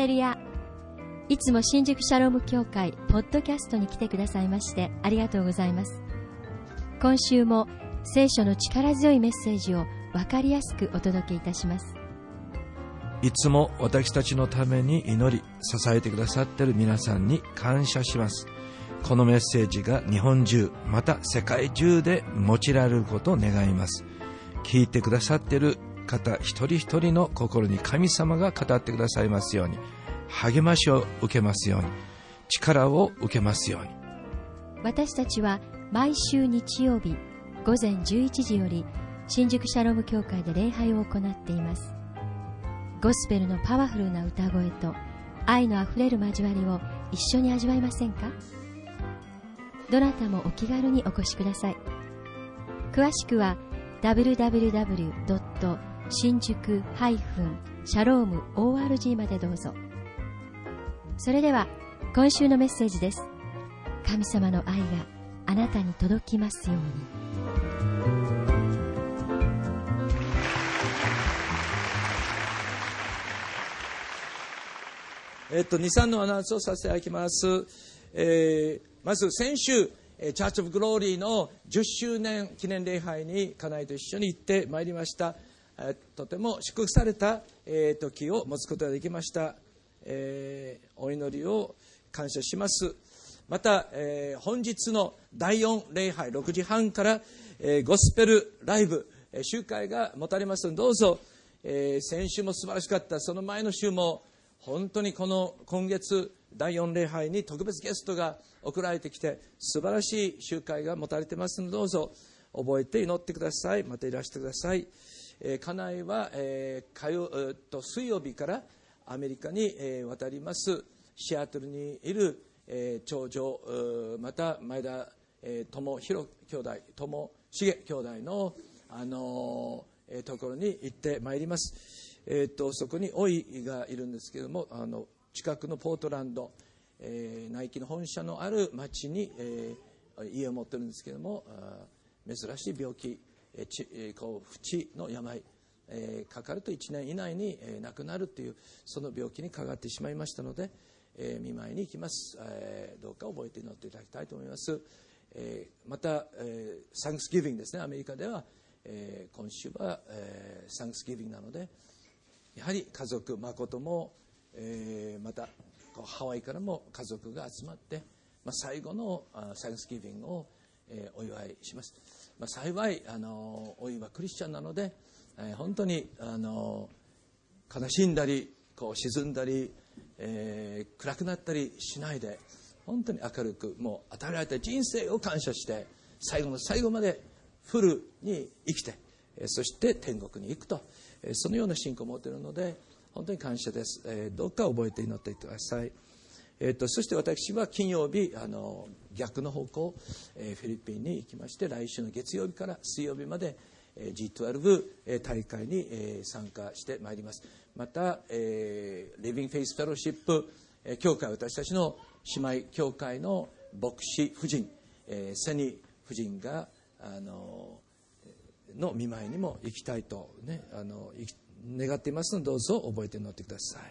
レルヤいつも新宿シャローム協会ポッドキャストに来てくださいましてありがとうございます。今週も聖書の力強いメッセージを分かりやすくお届けいたします。いつも私たちのために祈り支えてくださっている皆さんに感謝します。このメッセージが日本中また世界中で用いられることを願います。聞いてくださっている方一人一人の心に神様が語ってくださいますように。励ましを受けますように。力を受けますように。私たちは毎週日曜日午前11時より新宿シャローム教会で礼拝を行っています。ゴスペルのパワフルな歌声と愛のあふれる交わりを一緒に味わいませんか？どなたもお気軽にお越しください。詳しくは www. 新宿シャローム ORG までどうぞそれでは今週のメッセージです神様の愛があなたに届きますようにえっと、2、3のアナウンスをさせていただきます。えー、まず先週、チャーチ・オブ・グローリーの10周年記念礼拝に家内と一緒に行ってまいりました。とても祝福された、え、時を持つことができました。え、お祈りを感謝します。また、え、本日の第4礼拝6時半から、え、ゴスペルライブ、え、集会が持たれますのでどうぞ、え、先週も素晴らしかったその前の週も本当にこの今月第4礼拝に特別ゲストが送られてきて素晴らしい集会が持たれてますのでどうぞ覚えて祈ってくださいまたいらしてください、えー、家内は、えー、火曜、えー、と水曜日からアメリカに、えー、渡ります。シアトルにいる、えー、長女また前田、えー、友弘兄弟友重兄弟の、あのー、ところに行ってまいります。えーと、そこに老いがいるんですけれどもあの近くのポートランド、えー、ナイキの本社のある町に、えー、家を持ってるんですけれども珍しい病気、え、ち、こう淵の病、え、かかると1年以内に、え、亡くなるというその病気にかかってしまいましたので、え、見舞いに行きます、え、どうか覚えて祈っていただきたいと思います、え、また、え、サンクスギビングですね。アメリカでは、え、今週は、え、サンクスギビングなのでやはり家族誠も、えー、またハワイからも家族が集まって、まあ、最後のサンクスギビングを、え、お祝いします、まあ、幸いあのおいはクリスチャンなので、えー、本当にあの悲しんだりこう沈んだり、えー、暗くなったりしないで本当に明るくもう与えられた人生を感謝して最後の最後までフルに生きてえそして天国に行くとえそのような信仰を持っているので本当に感謝です、えどうか覚えて祈っていてください、えーと、そして私は金曜日あの逆の方向、えフィリピンに行きまして来週の月曜日から水曜日までえー G12 大会に参加してまいります。また、えー、リビング・フェイス・フェローシップ教会私たちの姉妹教会の牧師夫人、えー、セニ夫人があのの見舞いにも行きたいと、ね、あの願っていますのでどうぞ覚えて乗ってください。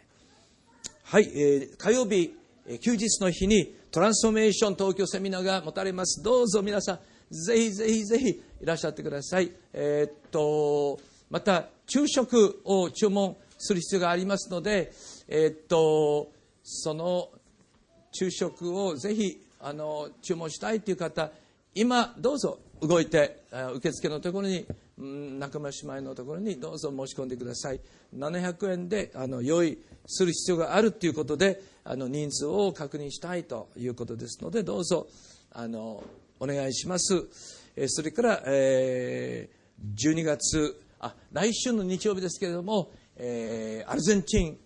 はい、えー、火曜日休日の日にトランスフォーメーション東京セミナーが持たれます。どうぞ皆さんぜひぜひぜひいらっしゃってください。えー、っとまた昼食を注文する必要がありますのでえー、っとその昼食をぜひあの注文したいという方今どうぞ動いて受付のところに仲間姉妹のところにどうぞ申し込んでください。700円であの用意する必要があるということであの人数を確認したいということですのでどうぞあのお願いします。それから、えー、12月あ来週の日曜日ですけれども、えー、アルゼンチン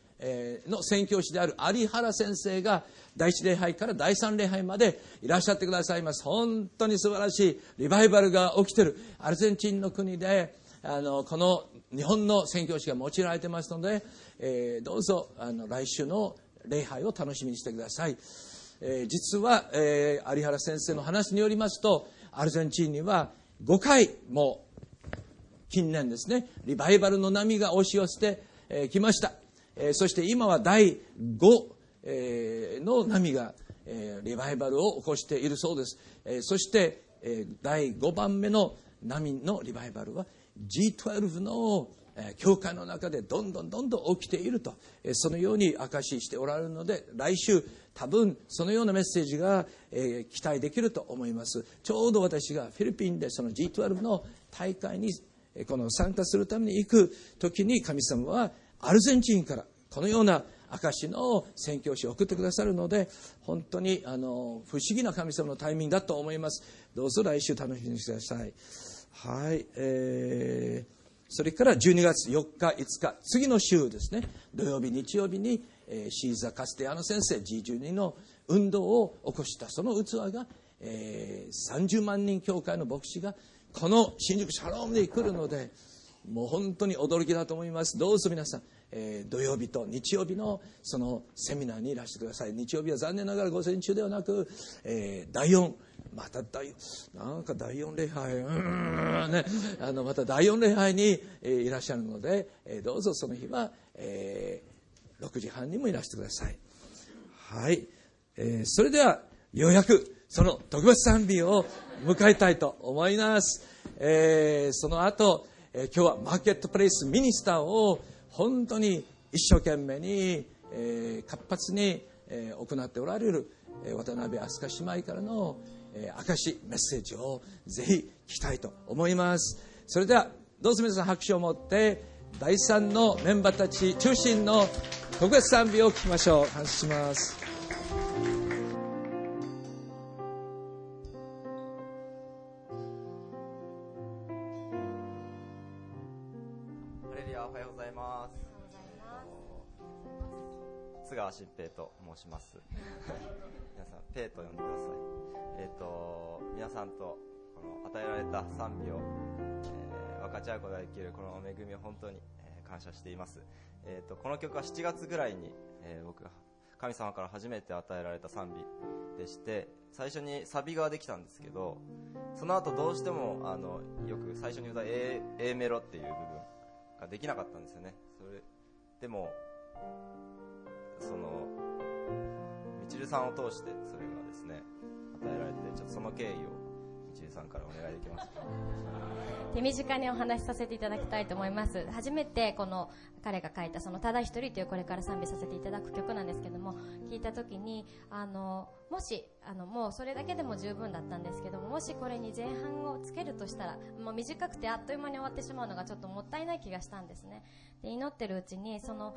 の宣教師である有原先生が第一礼拝から第三礼拝までいらっしゃってくださいます。本当に素晴らしいリバイバルが起きている。アルゼンチンの国であのこの日本の宣教師が用いられてますので、えー、どうぞあの来週の礼拝を楽しみにしてください、えー、実は、えー、有原先生の話によりますとアルゼンチンには5回も近年ですねリバイバルの波が押し寄せてきました。えーそして今は第5、えーの波が、えーリバイバルを起こしているそうです、えーそして、えー第5番目の波のリバイバルは G12 のえ教会の中でどんどんどんどん起きていると。えそのように証ししておられるので来週多分そのようなメッセージがえー期待できると思います。ちょうど私がフィリピンでその G12 の大会にえこの参加するために行く時に神様はアルゼンチンからこのような証の宣教師を送ってくださるので本当にあの不思議な神様のタイミングだと思います。どうぞ来週楽しみにしてください。はい、えーそれから12月4日、5日、次の週ですね、土曜日、日曜日に、えーシーザー・カステアノ先生 G12 の運動を起こした。その器が、えー30万人教会の牧師がこの新宿シャロームで来るのでもう本当に驚きだと思います。どうぞ皆さん、えー土曜日と日曜日のそのセミナーにいらしてください。日曜日は残念ながら午前中ではなく、えー第4また第なんか第4礼拝。うんね。あのまた第4礼拝に、えーいらっしゃるので、えーどうぞその日は、えー6時半にもいらしてください。はい、えーそれではようやくその特別賛美を迎えたいと思います、えーその後、え今日はマーケットプレイスミニスターを本当に一生懸命に、え活発に、え行っておられる、え渡辺飛鳥姉妹からの、えー証メッセージをぜひ聞きたいと思います。それではどうぞ皆さん拍手を持って第3のメンバーたち中心の特別賛美を聞きましょう。感謝します。新平と申します。皆さん、ペイと呼んでください。えっ、と、皆さんとこの与えられた賛美を、えー分かち合うことができるこの恵みを本当に、えー感謝しています。えっ、と、この曲は7月ぐらいに、えー僕が神様から初めて与えられた賛美でして、最初にサビができたんですけど、その後どうしても、あの、よく最初に歌う A, A メロっていう部分ができなかったんですよね。それ、でも、その、みちるさんを通してそれがですね、与えられて、ちょっとその経緯をみちるさんからお願いできますか？手短にお話しさせていただきたいと思います初めてこの彼が書いたその「ただ一人」というこれから賛美させていただく曲なんですけども聞いた時にあのもしあのもうそれだけでも十分だったんですけどもしこれに前半をつけるとしたらもう短くてあっという間に終わってしまうのがちょっともったいない気がしたんですね。で祈ってるうちにその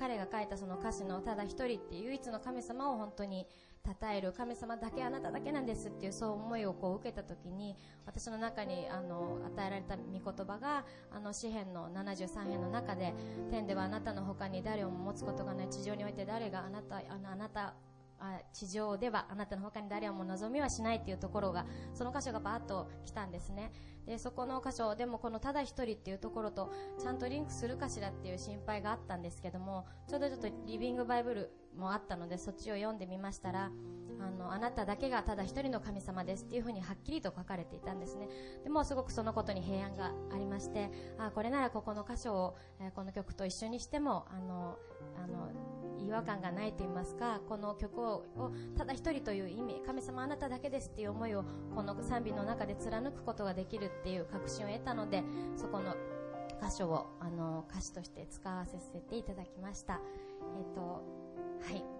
彼が書いたその歌詞の「ただ一人」っていう唯一の神様を本当に称える神様だけあなただけなんですっていうそう思いをこう受けた時に私の中にあの与えられた御言葉があの詩篇の73編の中で天ではあなたの他に誰をも持つことがない地上において誰があなたあのあなたあ地上ではあなたの他に誰も望みはしないっていうところがその箇所がバーッと来たんですね。でそこの箇所でもこのただ一人っていうところとちゃんとリンクするかしらっていう心配があったんですけどもちょうどちょっとリビングバイブルもあったのでそっちを読んでみましたらあのあなただけがただ一人の神様ですっていうふうにはっきりと書かれていたんですね。でもすごくそのことに平安がありましてあこれならここの箇所を、えーこの曲と一緒にしてもあのあの違和感がないと言いますかこの曲ををただ一人という意味神様あなただけですっていう思いをこの賛美の中で貫くことができるっていう確信を得たのでそこの箇所をあの歌詞として使わせていただきました。えっ、とはい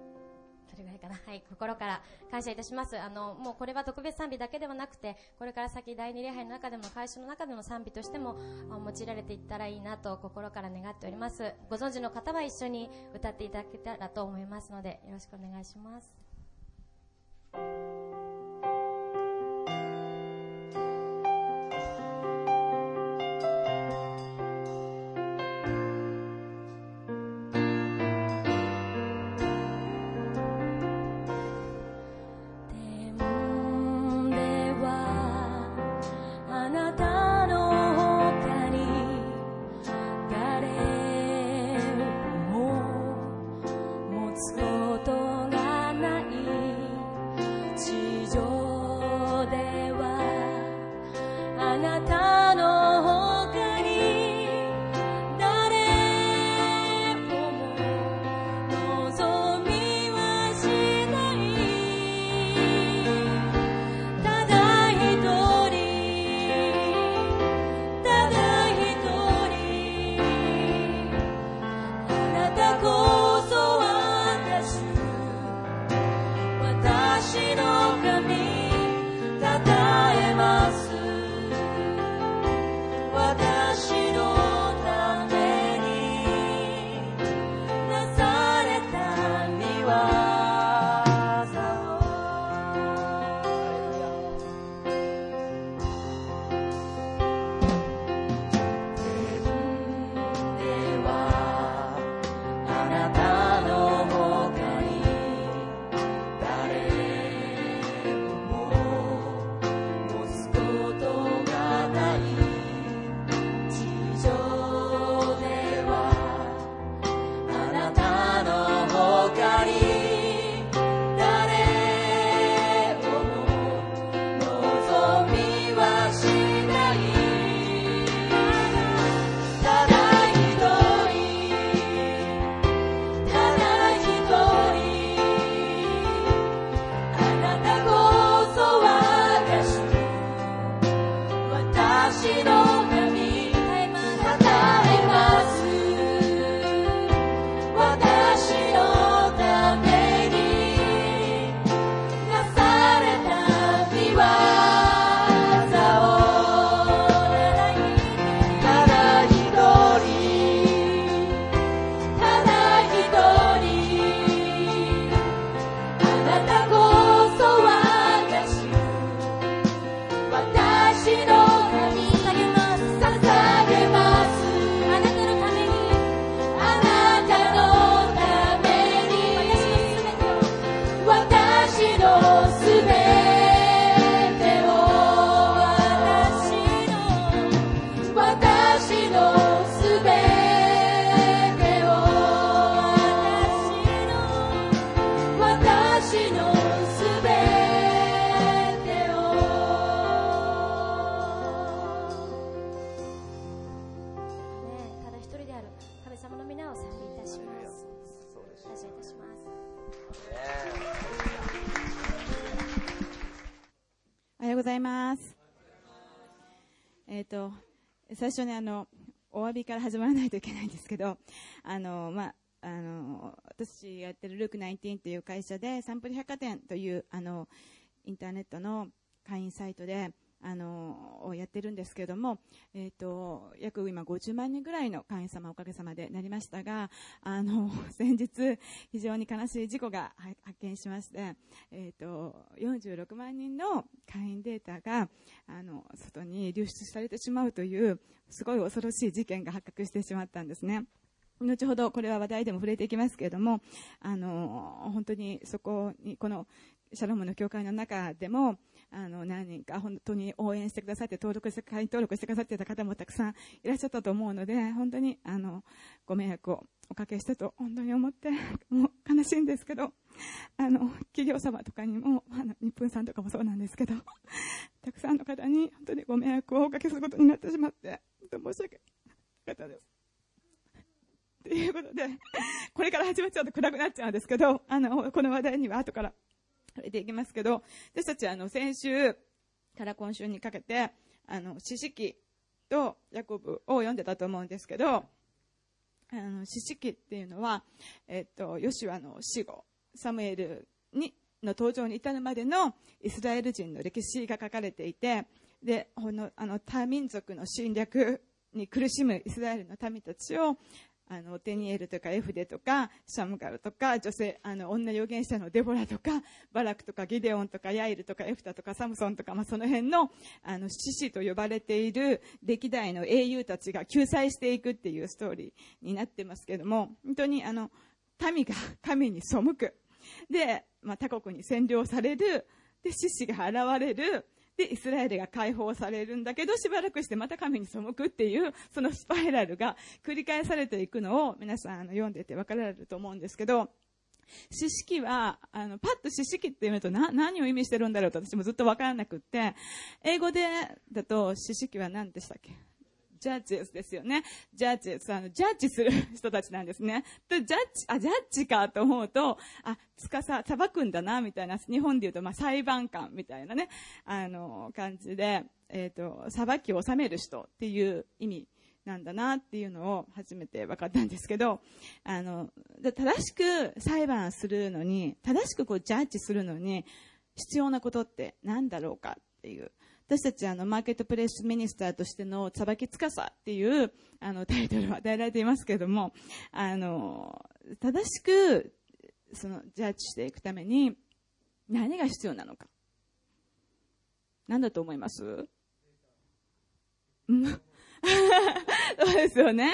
それぐらいかな。はい。心から感謝いたします。あの、もうこれは特別賛美だけではなくて、これから先第二礼拝の中でも、会社の中でも賛美としても、用いられていったらいいなと心から願っております。ご存知の方は一緒に歌っていただけたらと思いますので、よろしくお願いします。最初にあの、お詫びから始まらないといけないんですけど、あの、まあ、あの、私やってるルーク19という会社で、サンプル百貨店という、あの、インターネットの会員サイトで、あの、をやってるんですけれども、えっ、と、約今50万人ぐらいの会員様おかげさまでなりましたが、あの、先日、非常に悲しい事故が発見しまして、えっ、と、46万人の会員データが、あの、外に流出されてしまうという、すごい恐ろしい事件が発覚してしまったんですね。後ほどこれは話題でも触れていきますけれども、あの、本当にそこに、このシャロームの教会の中でも、あの、何人か本当に応援してくださって、登録して、会員登録してくださってた方もたくさんいらっしゃったと思うので、本当に、あの、ご迷惑をおかけしたと本当に思って、もう悲しいんですけど、あの、企業様とかにも、あの、日本さんとかもそうなんですけど、たくさんの方に本当にご迷惑をおかけすることになってしまって、本当申し訳なかったです。ということで、これから始まっちゃうと暗くなっちゃうんですけど、あの、この話題には後から触れていきますけど、私たちはあの、先週から今週にかけて、あの、四式とヤコブを読んでたと思うんですけど、あの、四式っていうのは、えっと、ヨシュアの死後、サムエルに、の登場に至るまでのイスラエル人の歴史が書かれていて、で、この、あの、多民族の侵略に苦しむイスラエルの民たちを、あの、テニエルとかエフデとか、シャムガルとか、女性、あの、女預言者のデボラとか、バラクとかギデオンとかヤイルとかエフタとかサムソンとか、まあ、その辺の、あの、獅子と呼ばれている歴代の英雄たちが救済していくっていうストーリーになってますけども、本当にあの、民が神に背く。で、まあ、他国に占領される。で、獅子が現れる。で、イスラエルが解放されるんだけど、しばらくしてまた神に背くっていう、そのスパイラルが繰り返されていくのを皆さんあの読んでて分かられると思うんですけど、四式は、あの、パッと四式っていうとな、何を意味してるんだろうと私もずっと分からなくって、英語で、だと四式は何でしたっけ？ジャッジですよね。ジャッジ、あの、ジャッジする人たちなんですね。で、ジャッジ、あ、ジャッジかと思うと、あ、つかさ、裁くんだな、みたいな、日本で言うと、まあ、裁判官みたいなね、あの、感じで、えっ、と、裁きを収める人っていう意味なんだなっていうのを初めて分かったんですけど、あの、正しく裁判するのに、正しくこう、ジャッジするのに、必要なことって何だろうかっていう。私たちあのマーケットプレイスミニスターとしての裁きつかさっていうあのタイトルを与えられていますけれども、あの、正しくそのジャッジしていくために何が必要なのか。何だと思います？そうですよね。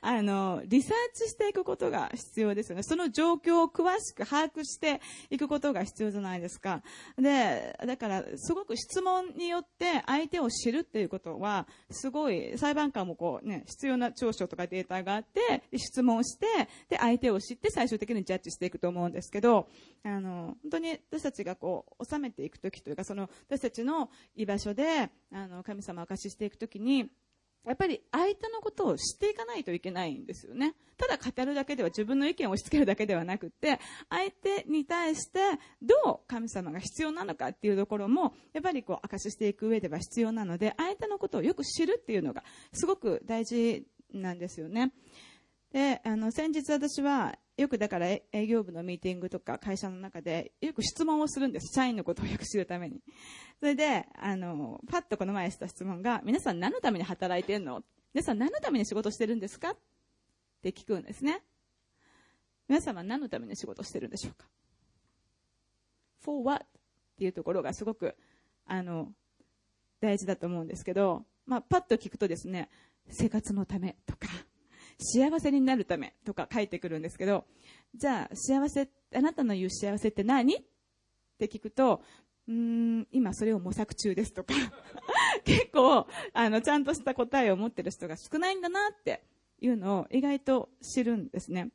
あの、リサーチしていくことが必要ですよね。その状況を詳しく把握していくことが必要じゃないですか。で、だから、すごく質問によって相手を知るっていうことは、すごい、裁判官もこうね、必要な調書とかデータがあって、質問して、で、相手を知って最終的にジャッジしていくと思うんですけど、あの、本当に私たちがこう、収めていくときというか、その、私たちの居場所で、あの、神様を貸ししていくときに、やっぱり相手のことを知っていかないといけないんですよね。ただ語るだけでは自分の意見を押し付けるだけではなくて、相手に対してどう神様が必要なのかっていうところも、やっぱりこう証ししていく上では必要なので、相手のことをよく知るっていうのがすごく大事なんですよね。で、あの、先日私は、よくだから営業部のミーティングとか会社の中でよく質問をするんです。社員のことをよく知るために。それで、あの、パッとこの前した質問が、皆さん何のために働いてんの？皆さん何のために仕事してるんですか？って聞くんですね。皆さんは何のために仕事してるんでしょうか ?for what? っていうところがすごく、あの、大事だと思うんですけど、まあ、パッと聞くとですね、生活のためとか、幸せになるためとか書いてくるんですけど、じゃあ、幸せ、あなたの言う幸せって何？って聞くと、うーん、今それを模索中ですとか、結構、あの、ちゃんとした答えを持ってる人が少ないんだなっていうのを意外と知るんですね。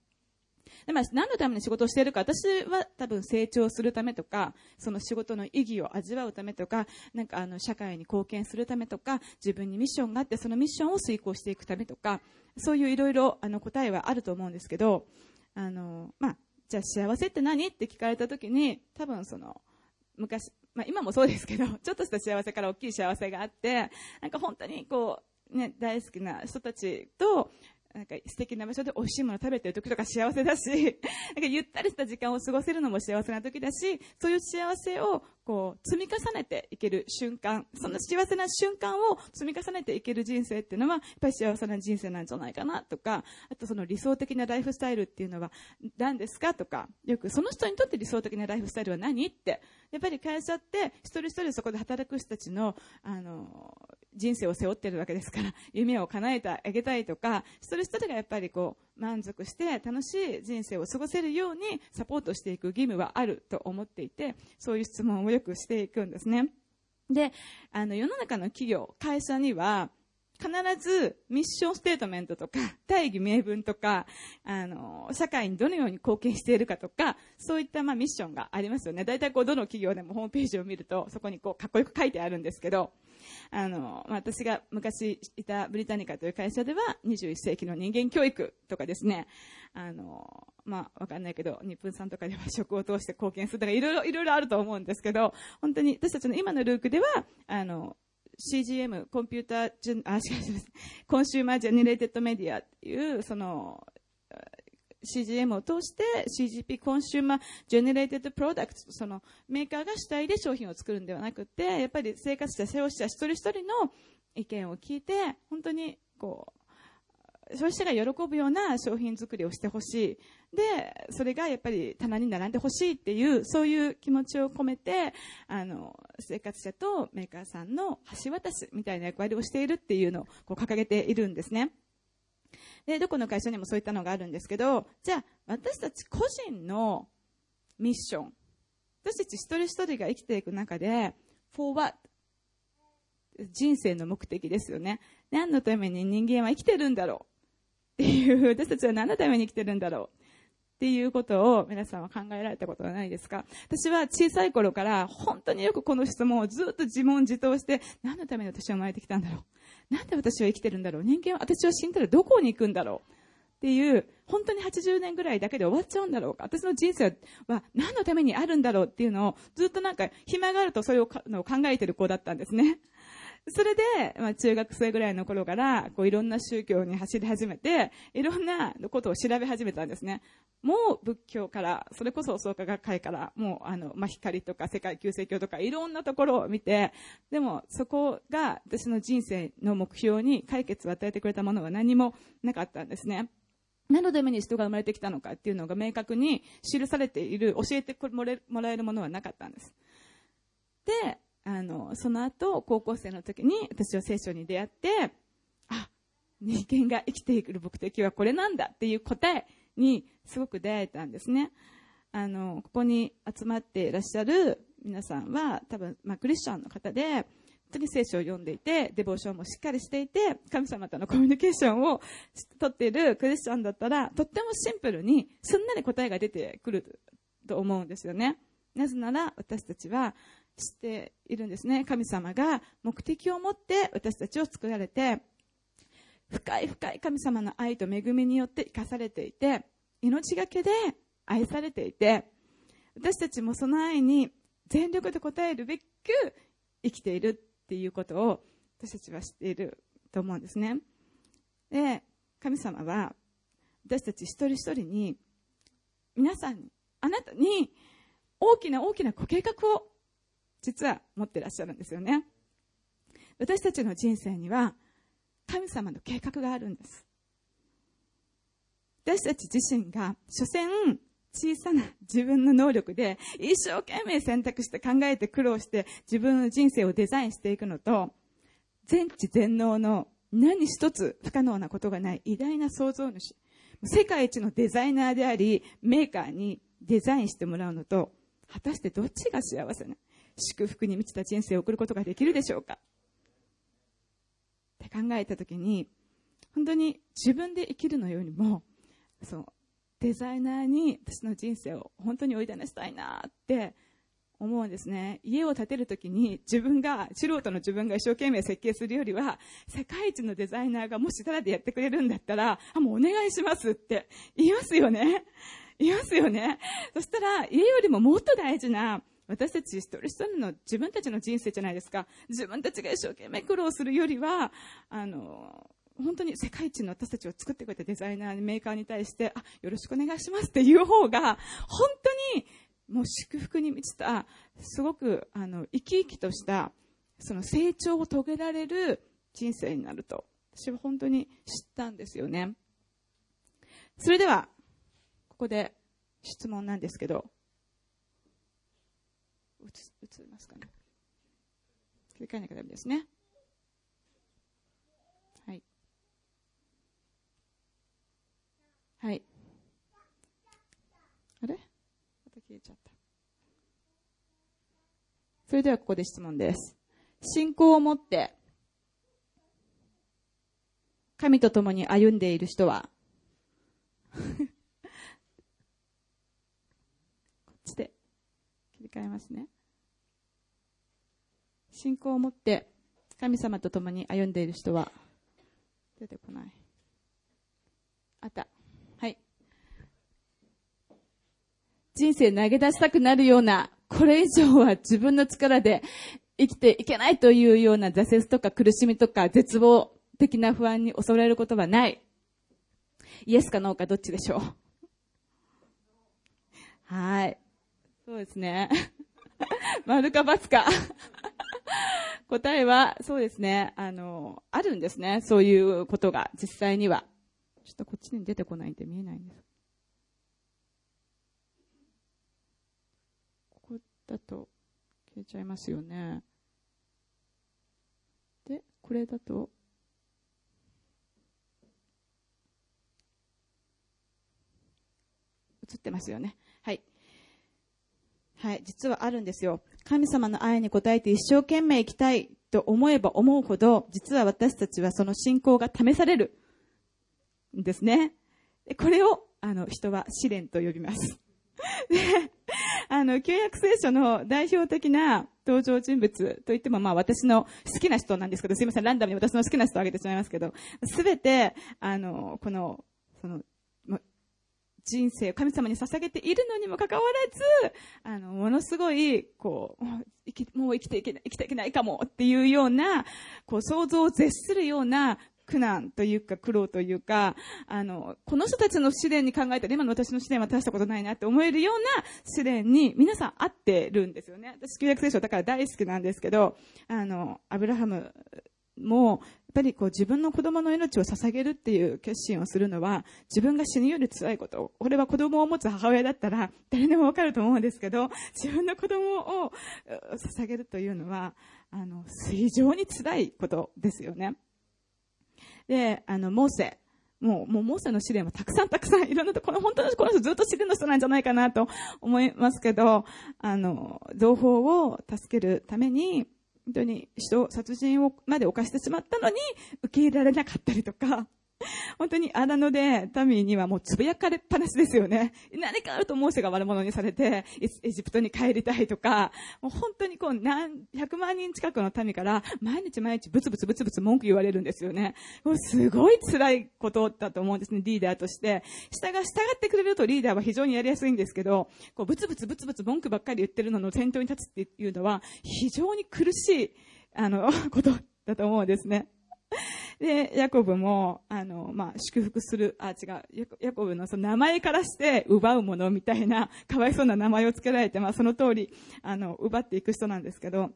でまあ、何のために仕事をしているか、私は多分成長するためとか、その仕事の意義を味わうためとか、なんかあの、社会に貢献するためとか、自分にミッションがあって、そのミッションを遂行していくためとか、そういういろいろ、あの、答えはあると思うんですけど、あの、まあ、じゃあ幸せって何？って聞かれた時に、多分その、昔、まあ今もそうですけど、ちょっとした幸せから大きい幸せがあって、なんか本当にこう、ね、大好きな人たちと、なんか素敵な場所で美味しいもの食べてる時とか幸せだし、なんかゆったりした時間を過ごせるのも幸せな時だし、そういう幸せをこう積み重ねていける瞬間、その幸せな瞬間を積み重ねていける人生っていうのは、やっぱり幸せな人生なんじゃないかなとか、あとその理想的なライフスタイルっていうのは何ですかとか、よくその人にとって理想的なライフスタイルは何って、やっぱり会社って一人一人そこで働く人たちの、あの、人生を背負ってるわけですから、夢を叶えてあげたいとか、一人一人がやっぱりこう、満足して楽しい人生を過ごせるようにサポートしていく義務はあると思っていて、そういう質問をよくしていくんですね。で、あの、世の中の企業、会社には、必ずミッションステートメントとか、大義名分とか、あの、社会にどのように貢献しているかとか、そういったまあミッションがありますよね。大体こう、どの企業でもホームページを見ると、そこにこう、かっこよく書いてあるんですけど、あの、私が昔いたブリタニカという会社では、21世紀の人間教育とかですね、あの、まあ、わかんないけど、日本さんとかでは 食を通して貢献するとか、いろいろ、いろいろあると思うんですけど、本当に私たちの今のルークでは、あの、CGM、 computer gen、あ、違う違う、consumer generated media っていう、その、CGM を通して CGP consumer generated product そのメーカーが主体で商品を作るんではなくてやっぱり生活者消費者一人一人の意見を聞いて本当にこう消費者が喜ぶような商品作りをしてほしいでそれがやっぱり棚に並んでほしいっていうそういう気持ちを込めてあの生活者とメーカーさんの橋渡しみたいな役割をしているっていうのをこう掲げているんですね。で、どこの会社にもそういったのがあるんですけど、じゃあ、私たち個人のミッション。私たち一人一人が生きていく中で、for what? 人生の目的ですよね。何のために人間は生きてるんだろうっていう、私たちは何のために生きてるんだろう？っていうことを皆さんは考えられたことはないですか？私は小さい頃から本当によくこの質問をずっと自問自答して、何のために私は生まれてきたんだろう？なんで私は生きてるんだろう？人間は私は死んだらどこに行くんだろう？っていう、本当に80年ぐらいだけで終わっちゃうんだろうか？私の人生は何のためにあるんだろう？っていうのをずっとなんか暇があるとそれを考えてる子だったんですね。それで、まあ、中学生ぐらいの頃から、こういろんな宗教に走り始めて、いろんなことを調べ始めたんですね。もう仏教から、それこそ創価学会から、もうあの、まあ、光とか世界旧世教とかいろんなところを見て、でもそこが私の人生の目標に解決を与えてくれたものは何もなかったんですね。何のために人が生まれてきたのかっていうのが明確に記されている、教えてもらえるものはなかったんです。で、あの、その後、高校生の時に私は聖書に出会って、あ、人間が生きていく目的はこれなんだっていう答えにすごく出会えたんですね。あの、ここに集まっていらっしゃる皆さんは多分、まあ、クリスチャンの方で、本当に聖書を読んでいて、デボーションもしっかりしていて、神様とのコミュニケーションをとっているクリスチャンだったら、とってもシンプルに、すんなり答えが出てくると思うんですよね。なぜなら、私たちは知っているんですね。神様が目的を持って私たちを作られて、深い深い神様の愛と恵みによって生かされていて、命がけで愛されていて、私たちもその愛に全力で応えるべく生きているっていうことを私たちは知っていると思うんですね。で、神様は私たち一人一人に皆さんに、あなたに大きな大きなご計画を実は持ってらっしゃるんですよね。私たちの人生には神様の計画があるんです。私たち自身が、所詮、小さな自分の能力で一生懸命選択して考えて苦労して自分の人生をデザインしていくのと、全知全能の何一つ不可能なことがない偉大な創造主。世界一のデザイナーであり、メーカーにデザインしてもらうのと、果たしてどっちが幸せな祝福に満ちた人生を送ることができるでしょうか？って考えたときに、本当に自分で生きるのよりも、そう、デザイナーに私の人生を本当に追いだなしたいなって思うんですね。家を建てるときに自分が、素人の自分が一生懸命設計するよりは、世界一のデザイナーがもしタダでやってくれるんだったら、あ、もうお願いしますって言いますよね。言いますよね。そしたら、家よりももっと大事な私たち一人一人の自分たちの人生じゃないですか。自分たちが一生懸命苦労するよりは、あの、本当に世界一の私たちを作ってくれたデザイナー、メーカーに対して、あ、よろしくお願いしますっていう方が、本当にもう祝福に満ちた、すごく、あの、生き生きとした、その成長を遂げられる人生になると、私は本当に知ったんですよね。それでは、ここで質問なんですけど、映映りますかね。切り替えなきゃダメですね。はい。はい。あれ？また消えちゃった。それではここで質問です。信仰を持って、神と共に歩んでいる人は こっちで替えますね。信仰を持って神様と共に歩んでいる人は出てこない。あった。はい。人生投げ出したくなるような、これ以上は自分の力で生きていけないというような挫折とか苦しみとか絶望的な不安に襲われることはない。イエスかノーかどっちでしょうはい。そうですね。丸か×か。答えは、そうですね。あの、あるんですね。そういうことが、実際には。ちょっとこっちに出てこないんで見えないんです。ここだと消えちゃいますよね。で、これだと映ってますよね。はい。実はあるんですよ。神様の愛に応えて一生懸命生きたいと思えば思うほど、実は私たちはその信仰が試されるんですね。これを、あの、人は試練と呼びます。で、あの、旧約聖書の代表的な登場人物といっても、まあ私の好きな人なんですけど、すいません、ランダムに私の好きな人を挙げてしまいますけど、すべて、あの、この、その、人生を神様に捧げているのにもかかわらず、あの、ものすごい、こう、生き、もう生きていけない、生きていけないかもっていうような、こう、想像を絶するような苦難というか苦労というか、あの、この人たちの試練に考えたら今の私の試練は大したことないなって思えるような試練に皆さん合ってるんですよね。私、旧約聖書だから大好きなんですけど、あの、アブラハムもう、や、っぱりこう自分の子供の命を捧げるっていう決心をするのは自分が死ぬより辛いこと。これは子供を持つ母親だったら誰でもわかると思うんですけど、自分の子供を捧げるというのは、あの、非常に辛いことですよね。で、あの、モーセ。もう、もう、モーセの試練はたくさんたくさんいろんなところ、本当にこの人ずっと試練の人なんじゃないかなと思いますけど、あの、同胞を助けるために、本当に人、殺人をまで犯してしまったのに、受け入れられなかったりとか、本当に荒野で民にはもうつぶやかれっぱなしですよね。何かあるとモーセが悪者にされて、エジプトに帰りたいとか、もう本当にこう何、100万人近くの民から毎日毎日ブツブツブツブツ文句言われるんですよね。もうすごい辛いことだと思うんですね、リーダーとして。下が従ってくれるとリーダーは非常にやりやすいんですけど、こうブツブツブツブツ文句ばっかり言ってるのの先頭に立つっていうのは非常に苦しい、あの、ことだと思うんですね。で、ヤコブも、あの、まあ、祝福する、あ、違う、ヤコブのその名前からして奪うものみたいな、かわいそうな名前を付けられて、まあ、その通り、あの、奪っていく人なんですけど、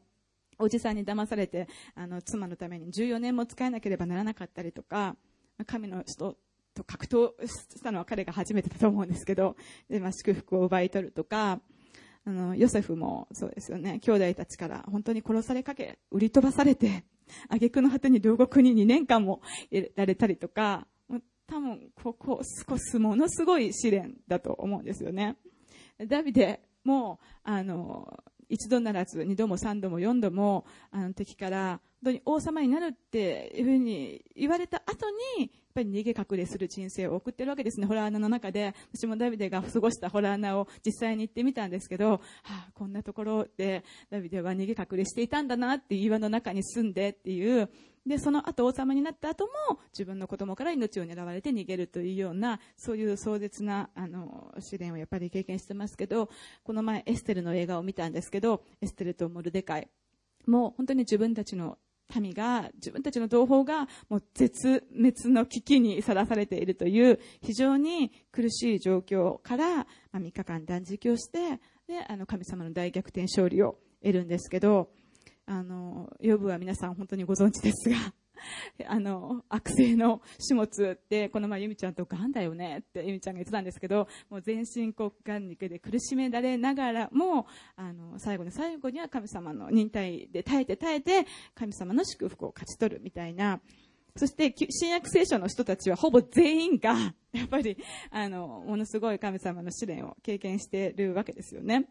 おじさんに騙されて、あの、妻のために14年も使えなければならなかったりとか、神の人と格闘したのは彼が初めてだと思うんですけど、で、まあ、祝福を奪い取るとか、あの、ヨセフもそうですよね、兄弟たちから本当に殺されかけ、売り飛ばされて、挙句の果てに両国に2年間も入れられたりとか、多分、ここ少しものすごい試練だと思うんですよね。ダビデも、あの、一度ならず、二度も三度も四度も、あの敵から、本当に王様になるっていうふうに言われた後に、ぱり逃げ隠れする人生を送ってるわけですね。ホラー穴の中で、私もダビデが過ごしたホラー穴を実際に行ってみたんですけど、はあ、こんなところでダビデは逃げ隠れしていたんだなっていう岩の中に住んでっていう、で、その後王様になった後も自分の子供から命を狙われて逃げるというような、そういう壮絶な、あの、試練をやっぱり経験してますけど、この前エステルの映画を見たんですけど、エステルとモルデカイ。もう本当に自分たちの民が、自分たちの同胞がもう絶滅の危機にさらされているという非常に苦しい状況から、ま、3日間断食をして、で、あの神様の大逆転勝利を得るんですけど、あの、ヨブは皆さん本当にご存知ですが、あの、悪性の種物って、この前ゆみちゃんと癌だよねってゆみちゃんが言ってたんですけど、もう全身骨幹肉で苦しめられながらも、あの、最後の最後には神様の忍耐で耐えて耐えて、神様の祝福を勝ち取るみたいな、そして、新約聖書の人たちはほぼ全員が、やっぱり、あの、ものすごい神様の試練を経験しているわけですよね。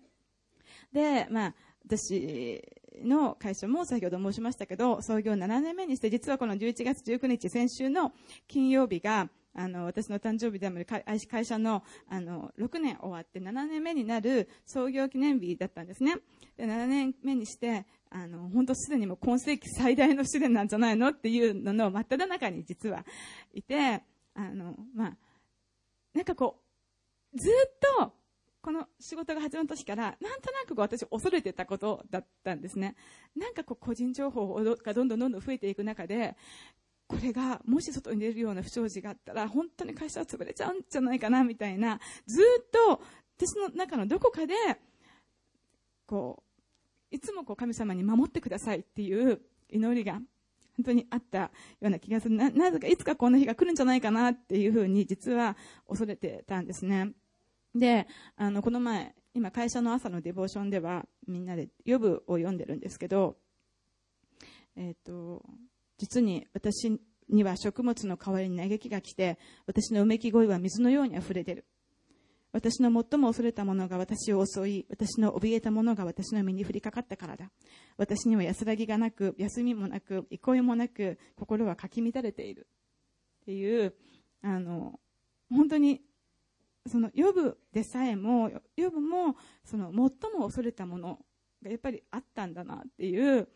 で、まあ、私の会社も先ほど申しましたけど、創業7年目にして、実はこの11月19日、先週の金曜日が、あの、私の誕生日でも会社の、あの、6年終わって7年目になる創業記念日だったんですね。で、7年目にして、あの、本当すでにもう今世紀最大の試練なんじゃないのっていうのの真っ只中に実はいて、あの、まあ、なんかこう、ずっとこの仕事が始まった時から、なんとなく私恐れてたことだったんですね。なんかこう個人情報がどんどんどんどん増えていく中で、これがもし外に出るような不祥事があったら、本当に会社は潰れちゃうんじゃないかな、みたいな、ずっと私の中のどこかで、こう、いつもこう神様に守ってくださいっていう祈りが本当にあったような気がする。な、なぜかいつかこんな日が来るんじゃないかなっていうふうに実は恐れてたんですね。で、あの、この前、今会社の朝のデボーションではみんなで予部を読んでるんですけど、えっ、ー、と、実に私には食物の代わりに嘆きが来て、私のうめき声は水のように溢れ出る。私の最も恐れたものが私を襲い、私の怯えたものが私の身に降りかかったからだ。私には安らぎがなく、休みもなく、憩いもなく、心はかき乱れている。っていう、あの、本当にその呼ぶでさえも、呼ぶも、その最も恐れたものがやっぱりあったんだなっていう、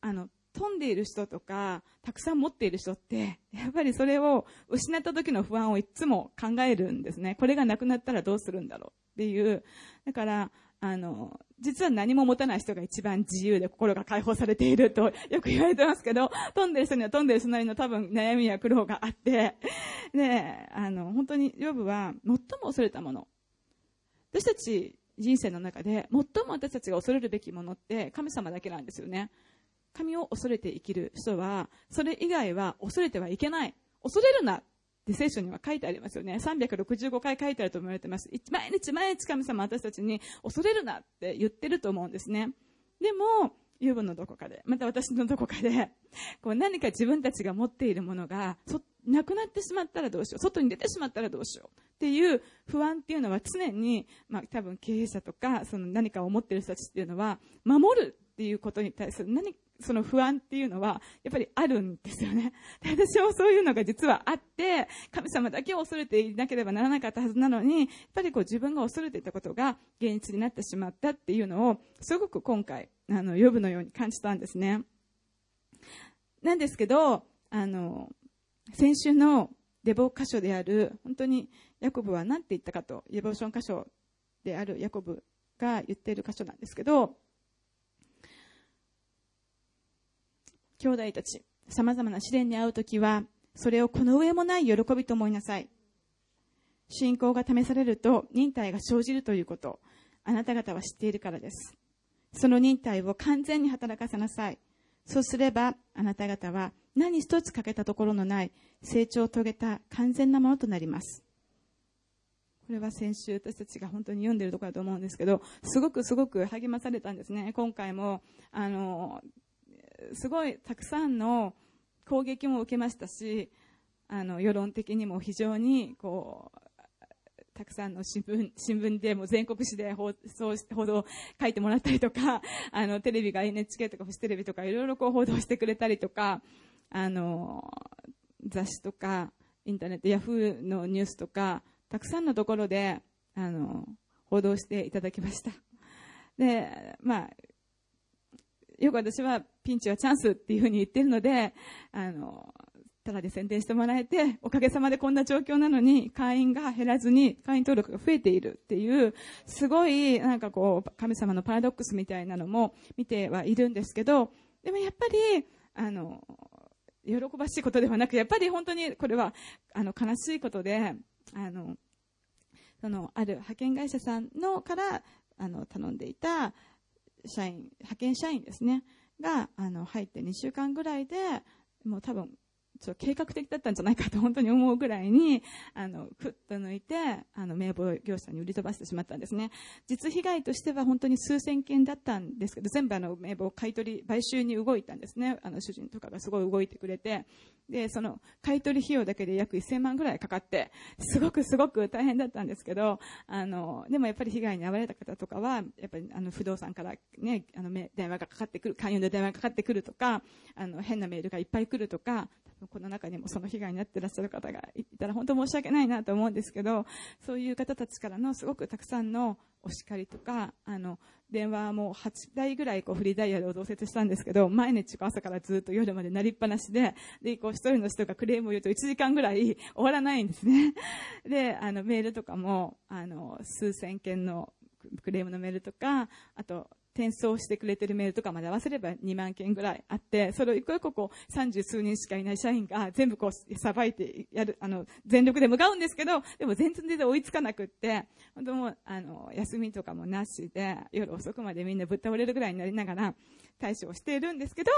あの、飛んでいる人とか、たくさん持っている人って、やっぱりそれを失った時の不安をいつも考えるんですね。これがなくなったらどうするんだろうっていう。だから、あの、実は何も持たない人が一番自由で心が解放されているとよく言われてますけど、飛んでる人には飛んでる人なりの多分悩みや苦労があって、で、あの、本当にヨブは最も恐れたもの。私たち人生の中で最も私たちが恐れるべきものって神様だけなんですよね。神を恐れて生きる人は、それ以外は恐れてはいけない。恐れるなで聖書には書いてありますよね。365回書いてあると思われてます。毎日毎日神様私たちに恐れるなって言ってると思うんですね。でも、ユーブのどこかで、また私のどこかで、こう何か自分たちが持っているものが、そなくなってしまったらどうしよう。外に出てしまったらどうしよう。っていう不安っていうのは常に、まあ多分経営者とか、その何かを持っている人たちっていうのは、守るっていうことに対する何その不安っていうのは、やっぱりあるんですよね。で私もそういうのが実はあって、神様だけを恐れていなければならなかったはずなのに、やっぱりこう自分が恐れていたことが現実になってしまったっていうのを、すごく今回、あの、呼ぶのように感じたんですね。なんですけど、あの、先週のデボ箇所である、本当にヤコブは何て言ったかと、デボーション箇所であるヤコブが言っている箇所なんですけど、兄弟たち、様々な試練に遭うときは、それをこの上もない喜びと思いなさい。信仰が試されると忍耐が生じるということ、あなた方は知っているからです。その忍耐を完全に働かせなさい。そうすれば、あなた方は何一つ欠けたところのない成長を遂げた完全なものとなります。これは先週私たちが本当に読んでるところだと思うんですけど、すごくすごく励まされたんですね。今回も、あの、すごいたくさんの攻撃も受けましたし、あの、世論的にも非常に、こう、たくさんの新聞、新聞でも全国紙で放送、報道書いてもらったりとか、あの、テレビが NHK とかフジテレビとかいろいろこう報道してくれたりとか、あの、雑誌とか、インターネット、ヤフーのニュースとか、たくさんのところで、あの、報道していただきました。で、まあ、よく私はピンチはチャンスっていうふうに言ってるので、あの、ただで宣伝してもらえて、おかげさまでこんな状況なのに、会員が減らずに、会員登録が増えているっていう、すごい、なんかこう、神様のパラドックスみたいなのも見てはいるんですけど、でもやっぱり、あの、喜ばしいことではなく、やっぱり本当にこれは、あの、悲しいことで、あの、その、ある派遣会社さんのから、あの、頼んでいた、社員、派遣社員ですね、が、あの、入って2週間ぐらいで、もう多分、ちょ計画的だったんじゃないかと本当に思うぐらいに、あの、ふっと抜いて、あの、名簿業者に売り飛ばしてしまったんですね。実被害としては本当に数千件だったんですけど、全部あの、名簿買取、買収に動いたんですね。あの、主人とかがすごい動いてくれて。で、その、買取費用だけで約1000万ぐらいかかって、すごくすごく大変だったんですけど、あの、でもやっぱり被害に遭われた方とかは、やっぱりあの、不動産からね、あの、電話がかかってくる、勧誘で電話がかかってくるとか、あの、変なメールがいっぱい来るとか、この中にもその被害に遭ってらっしゃる方がいたら本当申し訳ないなと思うんですけど、そういう方たちからのすごくたくさんのお叱りとか、あの、電話も8台ぐらいこうフリーダイヤルを増設したんですけど、毎日朝からずっと夜まで鳴りっぱなしで、で、こう一人の人がクレームを言うと1時間ぐらい 終わらないんですね。で、あの、メールとかも、あの、数千件のクレームのメールとか、あと、転送してくれてるメールとかまで合わせれば2万件ぐらいあって、それを一個一個こう30数人しかいない社員が全部こうさばいてやる、あの、全力で向かうんですけど、でも全然追いつかなくって、本当もう、あの、休みとかもなしで、夜遅くまでみんなぶっ倒れるぐらいになりながら対処をしているんですけど、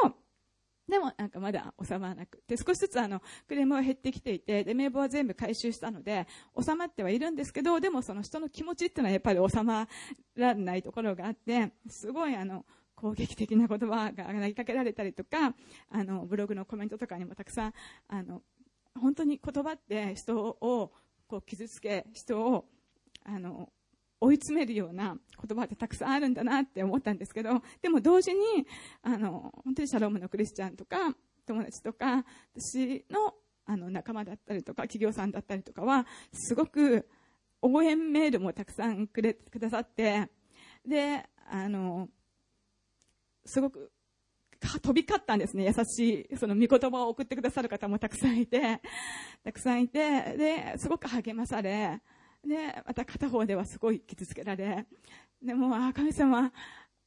でもなんかまだ収まらなくて、少しずつあの、クレームは減ってきていて、で、名簿は全部回収したので、収まってはいるんですけど、でもその人の気持ちっていうのはやっぱり収まらないところがあって、すごいあの、攻撃的な言葉が投げかけられたりとか、あの、ブログのコメントとかにもたくさん、あの、本当に言葉って人をこう傷つけ、人を、あの、追い詰めるような言葉ってたくさんあるんだなって思ったんですけど、でも同時に、あの、本当にシャロームのクリスチャンとか、友達とか、私の、あの、仲間だったりとか、企業さんだったりとかは、すごく応援メールもたくさんくれ、くださって、で、あの、すごく、飛び交ったんですね。優しい、その御言葉を送ってくださる方もたくさんいて、たくさんいて、で、すごく励まされ、で、また片方ではすごい傷つけられ、でも、あ、神様、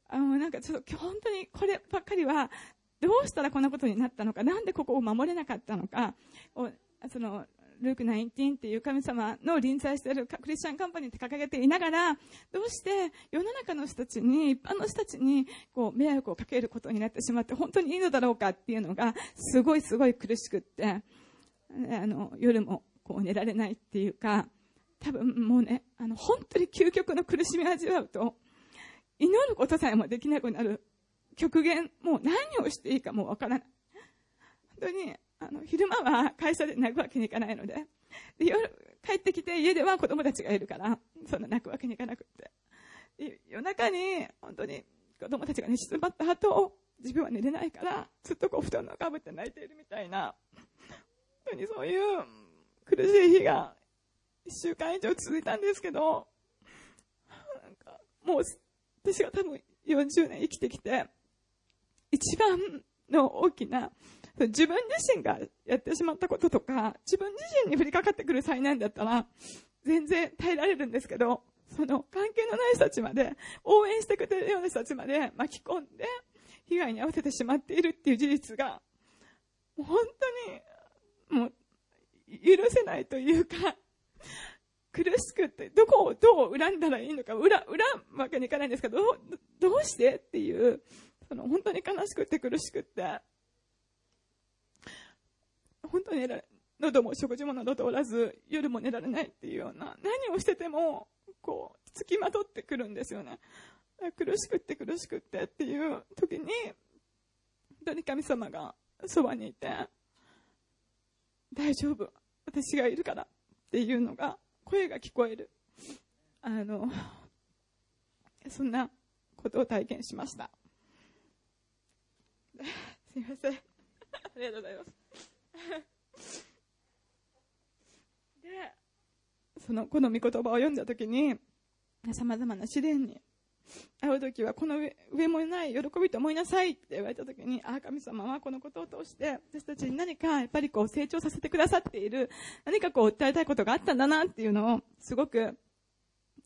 あの、なんかちょっと本当にこればっかりは、どうしたらこんなことになったのか、なんでここを守れなかったのか、その、ルーク19っていう神様の臨在しているクリスチャンカンパニーって掲げていながら、どうして世の中の人たちに、一般の人たちに、こう、迷惑をかけることになってしまって、本当にいいのだろうかっていうのが、すごいすごい苦しくって、あの、夜もこう寝られないっていうか、多分もうね、あの、本当に究極の苦しみを味わうと、祈ることさえもできなくなる極限、もう何をしていいかもわからない。本当に、あの、昼間は会社で泣くわけにいかないので、で夜帰ってきて家では子供たちがいるから、そんな泣くわけにいかなくって。夜中に、本当に子供たちが寝静まった後、自分は寝れないから、ずっとこう布団のかぶって泣いているみたいな、本当にそういう苦しい日が1週間以上続いたんですけど、なんか、もう、私が多分40年生きてきて、一番の大きな、自分自身がやってしまったこととか、自分自身に降りかかってくる災難だったら、全然耐えられるんですけど、その関係のない人たちまで、応援してくれるような人たちまで巻き込んで、被害に遭わせてしまっているっていう事実が、本当に、もう、許せないというか、苦しくって、どこをどう恨んだらいいのか、恨、恨むわけにいかないんですけど、どう、してっていう、その本当に悲しくて苦しくって、本当に喉も食事も喉通らず、夜も寝られないっていうような、何をしてても、こう、付きまとってくるんですよね。苦しくって苦しくってっていう時に、本当に神様がそばにいて、大丈夫。私がいるからっていうのが、声が聞こえる。あの、そんなことを体験しました。すいません。ありがとうございます。で、その、この御言葉を読んだときに、様々な試練に会う時はこの上上もない喜びと思いなさいって言われた時に、ああ、神様はこのことを通して私たちに何かやっぱりこう成長させてくださっている、何かこう訴えたいことがあったんだなっていうのをすごく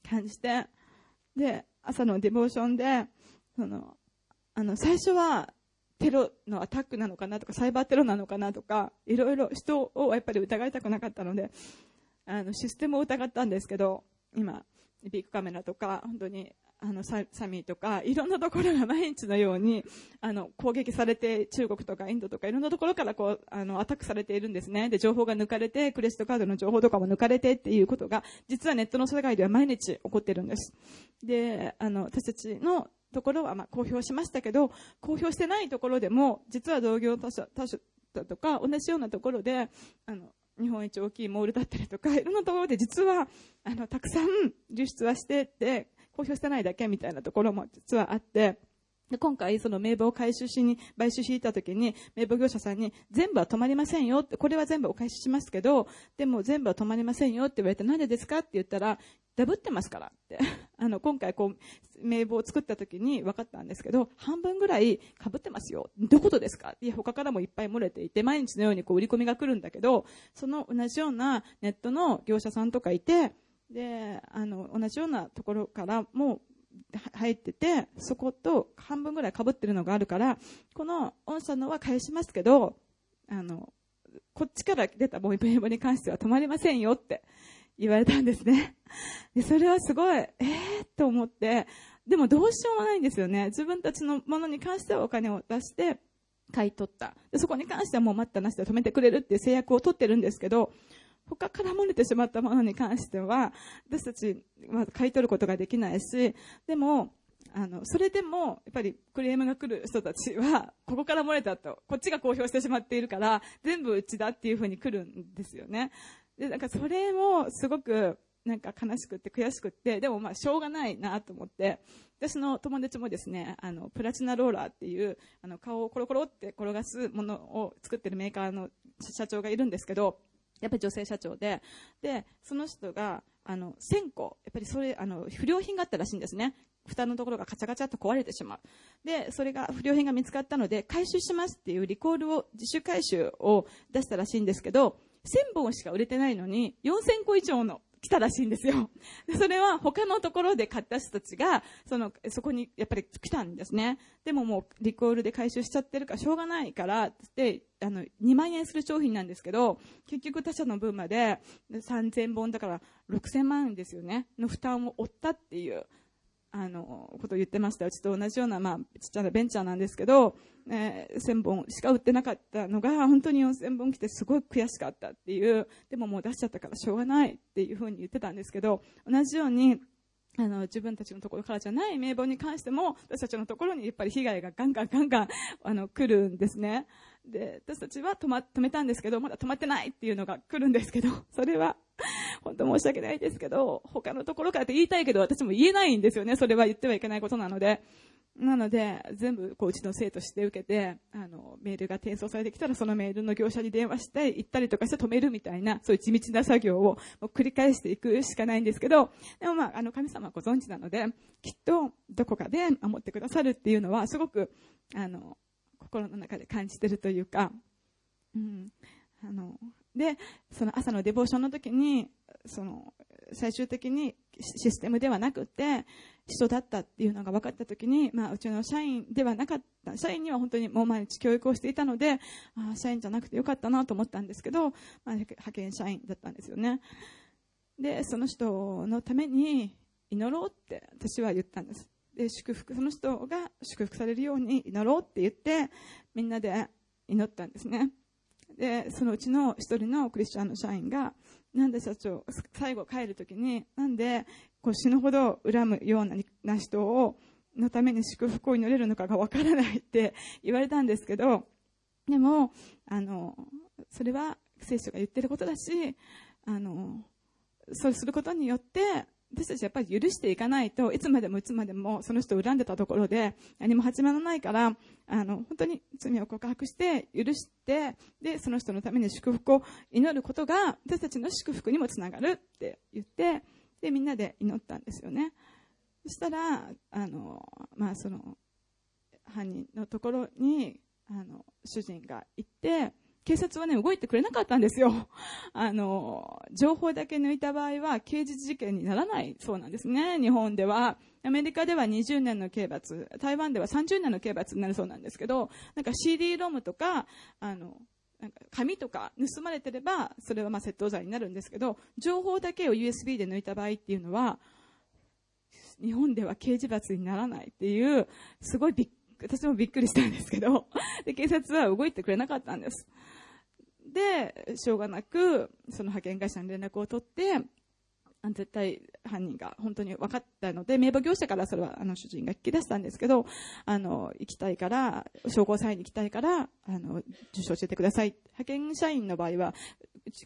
感じて、で、朝のデボーションで、その、あの、最初はテロのアタックなのかなとか、サイバーテロなのかなとか、いろいろ人をやっぱり疑いたくなかったので、あの、システムを疑ったんですけど、今、ビッグカメラとか、本当に、あの、ササミーとか、いろんなところが毎日のように、あの、攻撃されて、中国とかインドとか、いろんなところからこう、あの、アタックされているんですね。で、情報が抜かれて、クレジットカードの情報とかも抜かれてっていうことが、実はネットの世界では毎日起こってるんです。で、あの、私たちのところはまあ公表しましたけど、公表してないところでも、実は同業他社、他社だとか、同じようなところで、あの、日本一大きいモールだったりとか、いろんなところで実は、あの、たくさん流出はしてて、公表してないだけみたいなところも実はあって、で今回、その名簿を回収しに、買収しに行った時に、名簿業者さんに、全部は止まりませんよって、これは全部お返ししますけど、でも全部は止まりませんよって言われて、なんでですかって言ったら、ダブってますからって。あの、今回こう、名簿を作った時に分かったんですけど、半分ぐらい被ってますよ。どことですか？いや、他からもいっぱい漏れていて、毎日のようにこう売り込みが来るんだけど、その同じようなネットの業者さんとかいて、で、あの、同じようなところからも入ってて、そこと半分ぐらい被ってるのがあるから、この御社のは返しますけど、あの、こっちから出たボイメモに関しては止まりませんよって言われたんですね。で、それはすごい、えーと思って、でもどうしようもないんですよね。自分たちのものに関してはお金を出して買い取った。でそこに関してはもう待ったなしで止めてくれるっていう制約を取ってるんですけど、他から漏れてしまったものに関しては、私たちは買い取ることができないし、でも、あの、それでも、やっぱりクレームが来る人たちは、ここから漏れたと、こっちが公表してしまっているから、全部うちだっていうふうに来るんですよね。で、なんかそれもすごく、なんか悲しくって悔しくって、でもまあしょうがないなと思って、私の友達もですね、あの、プラチナローラーっていう、あの、顔をコロコロって転がすものを作ってるメーカーの社長がいるんですけど、やっぱり女性社長で、で、その人が、あの、1000個、やっぱりそれ、あの、不良品があったらしいんですね。蓋のところがカチャカチャと壊れてしまう。で、それが不良品が見つかったので、回収しますっていうリコールを、自主回収を出したらしいんですけど、1000本しか売れてないのに、4000個以上の来たらしいんですよ。それは他のところで買った人たちが、その、そこにやっぱり来たんですね。でももうリコールで回収しちゃってるからしょうがないから、って、あの、2万円する商品なんですけど、結局他社の分まで3000本だから6000万円ですよね、の負担を負ったっていう。あの、ことを言ってました。うちと同じような、まあ、ちっちゃなベンチャーなんですけど、えー、1000本しか売ってなかったのが、本当に4000本来てすごい悔しかったっていう、でももう出しちゃったからしょうがないっていうふうに言ってたんですけど、同じように、あの、自分たちのところからじゃない名簿に関しても、私たちのところにやっぱり被害がガンガンガンガン、あの、来るんですね。で、私たちは止ま、止めたんですけど、まだ止まってないっていうのが来るんですけど、それは、本当申し訳ないですけど、他のところからって言いたいけど、私も言えないんですよね。それは言ってはいけないことなので。なので、全部、こう、うちの生徒して受けて、あの、メールが転送されてきたら、そのメールの業者に電話して、行ったりとかして止めるみたいな、そういう地道な作業を繰り返していくしかないんですけど、でもまあ、あの、神様はご存知なので、きっと、どこかで守ってくださるっていうのは、すごく、あの、心の中で感じてるというか、うん、あの、で、その朝のデボーションの時に、その、最終的にシステムではなくて、人だったっていうのが分かった時に、まあ、うちの社員ではなかった、社員には本当にもう毎日教育をしていたので、あ社員じゃなくてよかったなと思ったんですけど、まあ、派遣社員だったんですよね。で、その人のために祈ろうって私は言ったんです。で、祝福、その人が祝福されるように祈ろうって言って、みんなで祈ったんですね。で、そのうちの一人のクリスチャンの社員が、なんで社長、最後帰るときに、なんでこう死ぬほど恨むような人を、のために祝福を祈れるのかがわからないって言われたんですけど、でも、あの、それは聖書が言ってることだし、あの、そうすることによって、私たちやっぱり許していかないといつまでもいつまでもその人を恨んでたところで何も始まらないからあの本当に罪を告白して許してでその人のために祝福を祈ることが私たちの祝福にもつながるって言ってでみんなで祈ったんですよね。そしたら、あの、まあ、その、犯人のところに、あの、主人が行って、警察はね、動いてくれなかったんですよ。あの、情報だけ抜いた場合は刑事事件にならないそうなんですね、日本では。アメリカでは20年の刑罰、台湾では30年の刑罰になるそうなんですけど、なんか CD ロムとか、あの、なんか紙とか盗まれてれば、それはまあ窃盗罪になるんですけど、情報だけを USB で抜いた場合っていうのは、日本では刑事罰にならないっていう、すごいびっ私もびっくりしたんですけど、で、警察は動いてくれなかったんです。で、しょうがなく、その派遣会社に連絡を取って、絶対犯人が本当に分かったので、名簿業者からそれはあの主人が聞き出したんですけど、あの、行きたいから、証拠サインに行きたいから、あの、住所教えてください。派遣社員の場合は、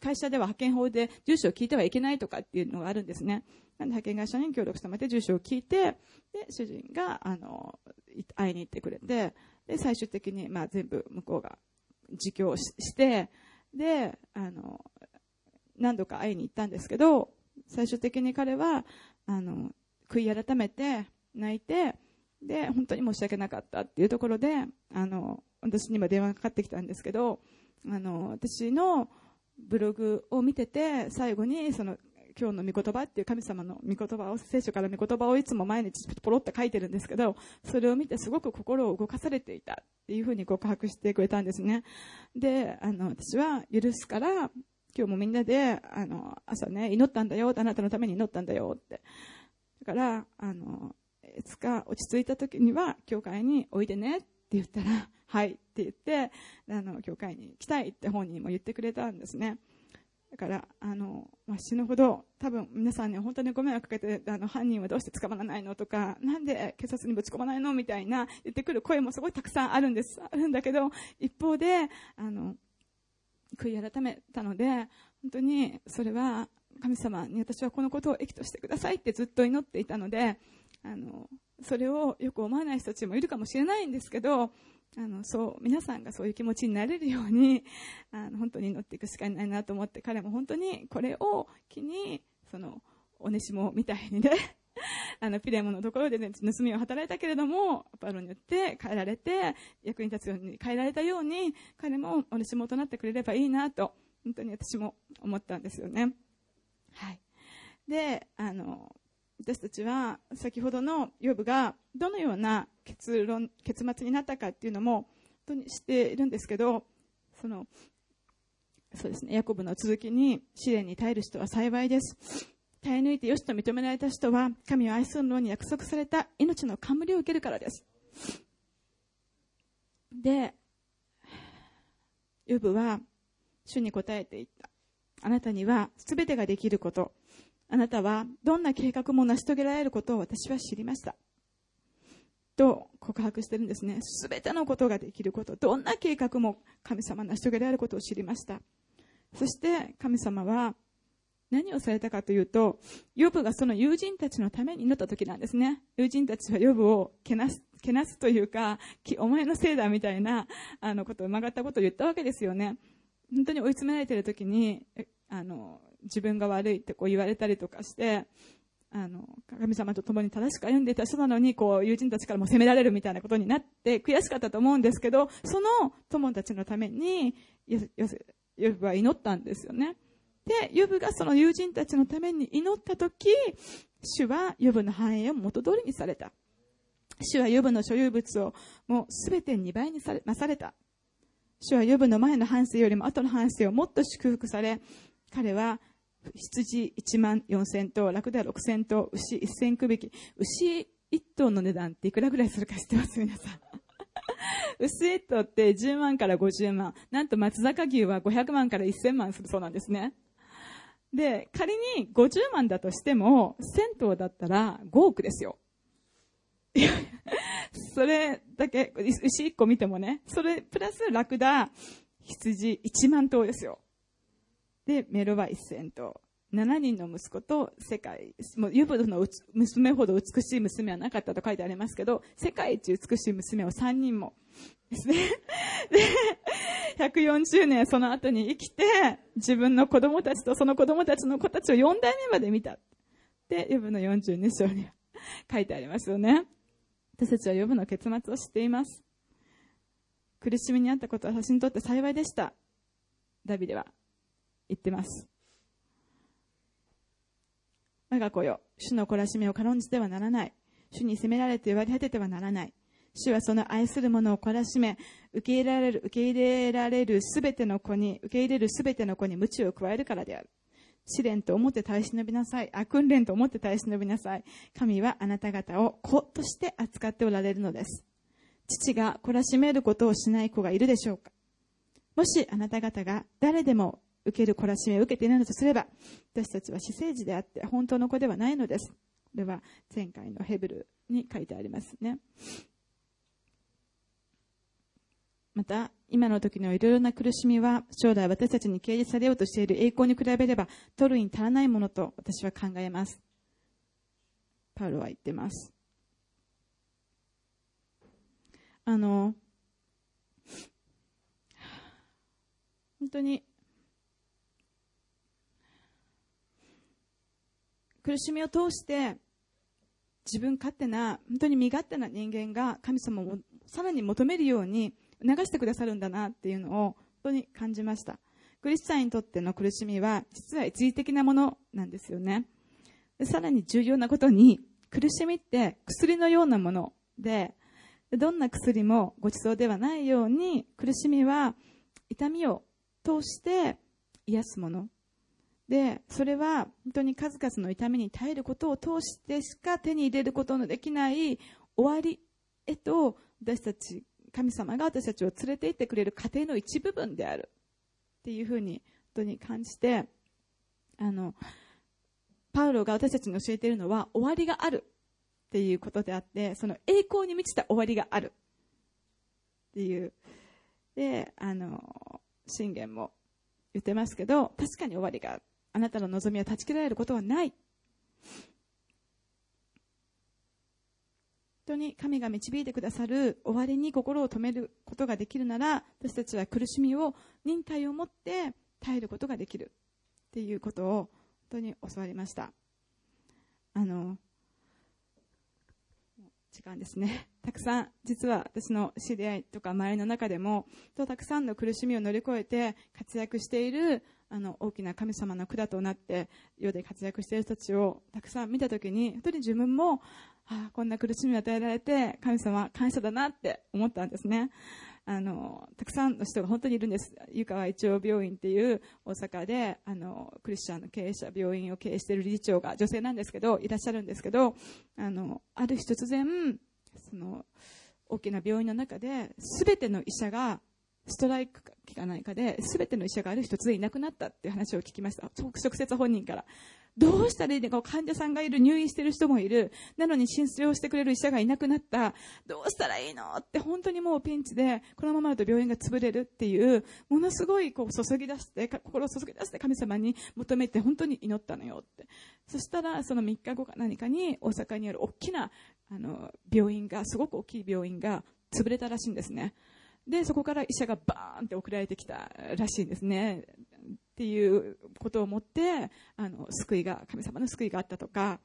会社では派遣法で住所を聞いてはいけないとかっていうのがあるんですね。なんで派遣会社に協力してもらって住所を聞いて、で、主人が、あの、会いに行ってくれて、で、最終的に、まあ全部向こうが自供して、で、あの、何度か会いに行ったんですけど、最終的に彼は、あの、悔い改めて、泣いて、で、本当に申し訳なかったっていうところで、あの、私にも電話がかかってきたんですけど、あの、私のブログを見てて、最後に、その、今日の御言葉っていう神様の御言葉を、聖書から御言葉をいつも毎日ポロって書いてるんですけど、それを見てすごく心を動かされていたっていうふうに告白してくれたんですね。で、あの、私は許すから、今日もみんなで、あの、朝ね、祈ったんだよ、あなたのために祈ったんだよって。だから、あの、いつか落ち着いた時には、教会においでねって言ったら、はいって言って、あの、教会に来たいって本人も言ってくれたんですね。だから、あの、まあ、死ぬほど、多分皆さんに本当にご迷惑かけて、あの、犯人はどうして捕まらないのとか、なんで警察にぶち込まないの？みたいな言ってくる声もすごいたくさんあるんです。あるんだけど、一方で、あの、悔い改めたので、本当にそれは神様に私はこのことを益としてくださいってずっと祈っていたので、あの、それをよく思わない人たちもいるかもしれないんですけど、あの、そう、皆さんがそういう気持ちになれるように、あの、本当に祈っていくしかないなと思って、彼も本当にこれを機に、その、おねしもみたいにね、あの、ピレモのところでね、盗みを働いたけれども、パロによって変えられて、役に立つように変えられたように、彼もおねしもとなってくれればいいなと、本当に私も思ったんですよね。はい。で、あの、私たちは先ほどのヨブがどのような結論、結末になったかっていうのも本当に知っているんですけど、その、そうですね、ヤコブの続きに試練に耐える人は幸いです。耐え抜いてよしと認められた人は神を愛するのに約束された命の冠を受けるからです。で、ヨブは主に答えていった。あなたには全てができること、あなたはどんな計画も成し遂げられることを私は知りました。と告白してるんですね。すべてのことができること、どんな計画も神様成し遂げられることを知りました。そして神様は何をされたかというと、ヨブがその友人たちのために祈った時なんですね。友人たちはヨブをけなす、けなすというか、お前のせいだみたいな、あのことを曲がったことを言ったわけですよね。本当に追い詰められている時に、あの、自分が悪いってこう言われたりとかして、あの、神様と共に正しく歩んでいた人なのに、こう、友人たちからも責められるみたいなことになって、悔しかったと思うんですけど、その友たちのために、ヨブは祈ったんですよね。で、ヨブがその友人たちのために祈ったとき、主はヨブの繁栄を元通りにされた。主はヨブの所有物をもうすべて2倍にされ、なされた。主はヨブの前の半生よりも後の半生をもっと祝福され、彼は羊1万4000頭、ラクダ6000頭、牛1000区引き、牛1頭の値段っていくらぐらいするか知ってます？皆さん。牛1頭って10万から50万。なんと松坂牛は500万から1000万するそうなんですね。で、仮に50万だとしても、1000頭だったら5億ですよ。それだけ、牛1個見てもね、それプラスラクダ、羊1万頭ですよ。で、メロは1000頭。7人の息子と世界、もうユブの娘ほど美しい娘はなかったと書いてありますけど、世界一美しい娘を3人もですね。で、140年その後に生きて、自分の子供たちとその子供たちの子たちを4代目まで見た。で、ユブの42章に書いてありますよね。私たちは呼ぶの結末を知っています。苦しみにあったことは私にとって幸いでした。ダビデは言ってます。我が子よ、主の懲らしめを軽んじてはならない。主に責められて割り果ててはならない。主はその愛する者を懲らしめ、受け入れられる、受け入れられるすべての子に、受け入れるすべての子に鞭を加えるからである。試練と思って耐え忍びなさい。あ、訓練と思って耐え忍びなさい。神はあなた方を子として扱っておられるのです。父が懲らしめることをしない子がいるでしょうかもしあなた方が誰でも受ける懲らしめを受けていないのとすれば、私たちは私生児であって本当の子ではないのです。これは前回のヘブルに書いてありますね。また、今の時のいろいろな苦しみは、将来私たちに掲示されようとしている栄光に比べれば、取るに足らないものと私は考えます。パウロは言ってます。あの、本当に、苦しみを通して、自分勝手な、本当に身勝手な人間が神様をさらに求めるように流してくださるんだなっていうのを本当に感じました。クリスチャンにとっての苦しみは実は一時的なものなんですよね。さらに重要なことに苦しみって薬のようなもので、どんな薬もごちそうではないように苦しみは痛みを通して癒すもの。で、それは本当に数々の痛みに耐えることを通してしか手に入れることのできない終わりへと私たち神様が私たちを連れて行ってくれる過程の一部分である。っていうふうに本当に感じてあのパウロが私たちに教えているのは終わりがあるっていうことであってその栄光に満ちた終わりがある。っていう。であの信玄も言ってますけど確かに終わりがある。あなたの望みは断ち切られることはない。本当に神が導いてくださる終わりに心を止めることができるなら私たちは苦しみを忍耐を持って耐えることができる。っていうことを本当に教わりました。あの時間ですね。たくさん実は私の知り合いとか周りの中でもとたくさんの苦しみを乗り越えて活躍しているあの大きな神様の管となって世で活躍している人たちをたくさん見た時に本当に自分もああこんな苦しみを与えられて神様感謝だなって思ったんですね。あのたくさんの人が本当にいるんです。湯川一応病院っていう大阪であのクリスチャンの経営者病院を経営している理事長が女性なんですけどいらっしゃるんですけどあのある日突然その大きな病院の中で全ての医者がストライクかないかで全ての医者がある日突然いなくなったっていう話を聞きました直接本人からどうしたらいいのか患者さんがいる、入院している人もいる。なのに診療してくれる医者がいなくなった。どうしたらいいのって本当にもうピンチで、このままだと病院が潰れるっていう、ものすごいこう注ぎ出して、心を注ぎ出して神様に求めて本当に祈ったのよって。そしたら、その3日後か何かに大阪にある大きな、あの、病院が、すごく大きい病院が潰れたらしいんですね。で、そこから医者がバーンって送られてきたらしいんですね。っていうことをもってあの救いが神様の救いがあったとか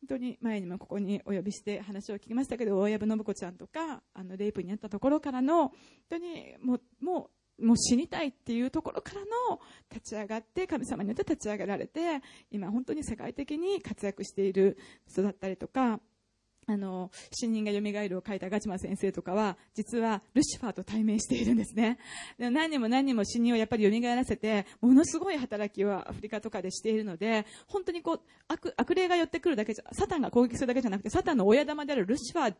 本当に前にもここにお呼びして話を聞きましたけど大藪信子ちゃんとかあのレイプにあったところからの本当にもうもうもう死にたいっていうところからの立ち上がって神様によって立ち上げられて今本当に世界的に活躍している人だったりとかあの、死人が蘇るを書いたガチマ先生とかは、実はルシファーと対面しているんですね。で何人も何人も死人をやっぱり蘇らせて、ものすごい働きをアフリカとかでしているので、本当にこう、悪、悪霊が寄ってくるだけじゃ、サタンが攻撃するだけじゃなくて、サタンの親玉であるルシファー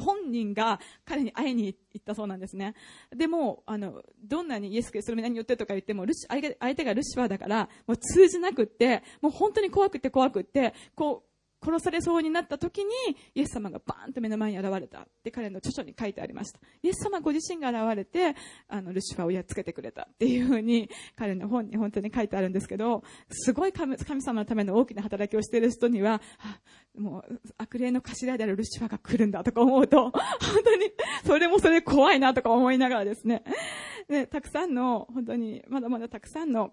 本人が彼に会いに行ったそうなんですね。でも、あの、どんなにイエス・キリストの皆によってとか言っても、ルシ相手がルシファーだから、もう通じなくって、もう本当に怖くて怖くって、こう、殺されそうになった時にイエス様がバーンと目の前に現れたって彼の著書に書いてありました。イエス様ご自身が現れてあのルシファーをやっつけてくれたっていうふうに彼の本に本当に書いてあるんですけどすごい神様のための大きな働きをしている人にはもう悪霊の頭であるルシファーが来るんだとか思うと本当にそれもそれ怖いなとか思いながらですね。ねたくさんの本当にまだまだたくさんの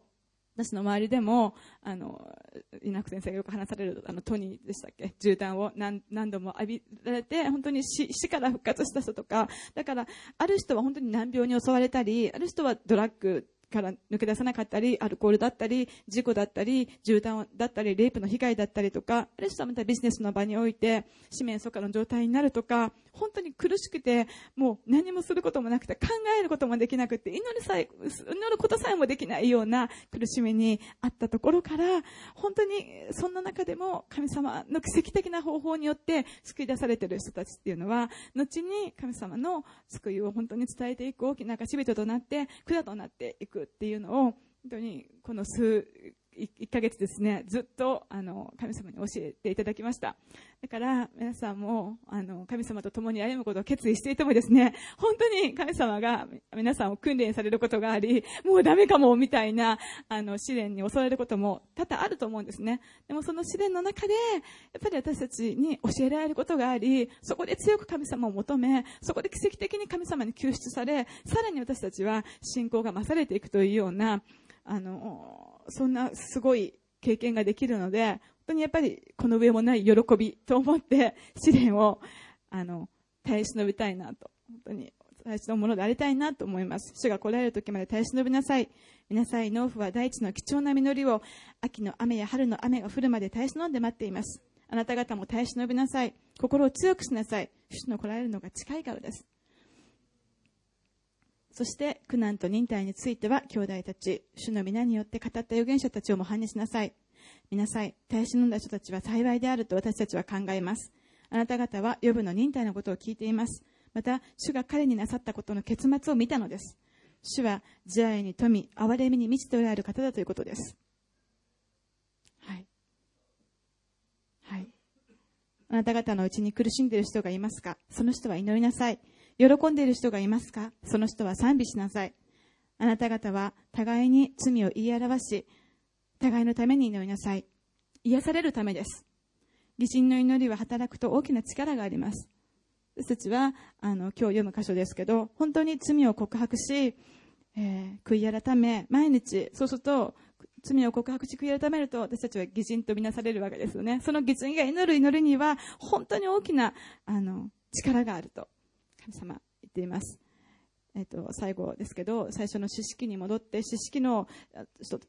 私の周りでも、あの、稲子先生がよく話される、あの、トニーでしたっけ？銃弾を何何度も浴びられて、本当に死死から復活した人とか、だから、ある人は本当に難病に襲われたり、ある人はドラッグから抜け出さなかったり、アルコールだったり、事故だったり、銃弾だったり、レイプの被害だったりとか、ある人はまたビジネスの場において、四面楚歌の状態になるとか、本当に苦しくて、もう何もすることもなくて、考えることもできなくて、祈るさえ、祈ることさえもできないような苦しみにあったところから、本当にそんな中でも神様の奇跡的な方法によって救い出されている人たちっていうのは、後に神様の救いを本当に伝えていく大きな証人となって、管となっていくっていうのを、本当にこの数、1ヶ月ですね、ずっとあの神様に教えていただきました。だから皆さんもあの神様と共に歩むことを決意していてもですね、本当に神様が皆さんを訓練されることがあり、もうダメかもみたいなあの試練に襲われることも多々あると思うんですね。でもその試練の中で、やっぱり私たちに教えられることがあり、そこで強く神様を求め、そこで奇跡的に神様に救出され、さらに私たちは信仰が増されていくというような、あの、そんなすごい経験ができるので、本当にやっぱりこの上もない喜びと思って試練を、あの、耐え忍びたいなと、本当に耐え忍ぶものでありたいなと思います。主が来られる時まで耐え忍びなさい。見なさい、農夫は大地の貴重な実りを、秋の雨や春の雨が降るまで耐え忍んで待っています。あなた方も耐え忍びなさい。心を強くしなさい。主の来られるのが近いからです。そして苦難と忍耐については兄弟たち主の皆によって語った預言者たちを模範にしなさい。見なさい。耐え忍んだ人たちは幸いであると私たちは考えます。あなた方は予部の忍耐のことを聞いています。また主が彼になさったことの結末を見たのです。主は慈愛に富み憐れみに満ちておられる方だということです。はい。はい。あなた方のうちに苦しんでいる人がいますか？その人は祈りなさい。喜んでいる人がいますか？その人は賛美しなさい。あなた方は互いに罪を言い表し、互いのために祈りなさい。癒されるためです。義人の祈りは働くと大きな力があります。私たちは、あの、今日読む箇所ですけど、本当に罪を告白し、えー、悔い改め、毎日、そうすると、罪を告白し悔い改めると私たちは義人とみなされるわけですよね。その義人が祈る祈りには本当に大きなあの力があると神様言っています。えっと、最後ですけど、最初の知識に戻って、知識の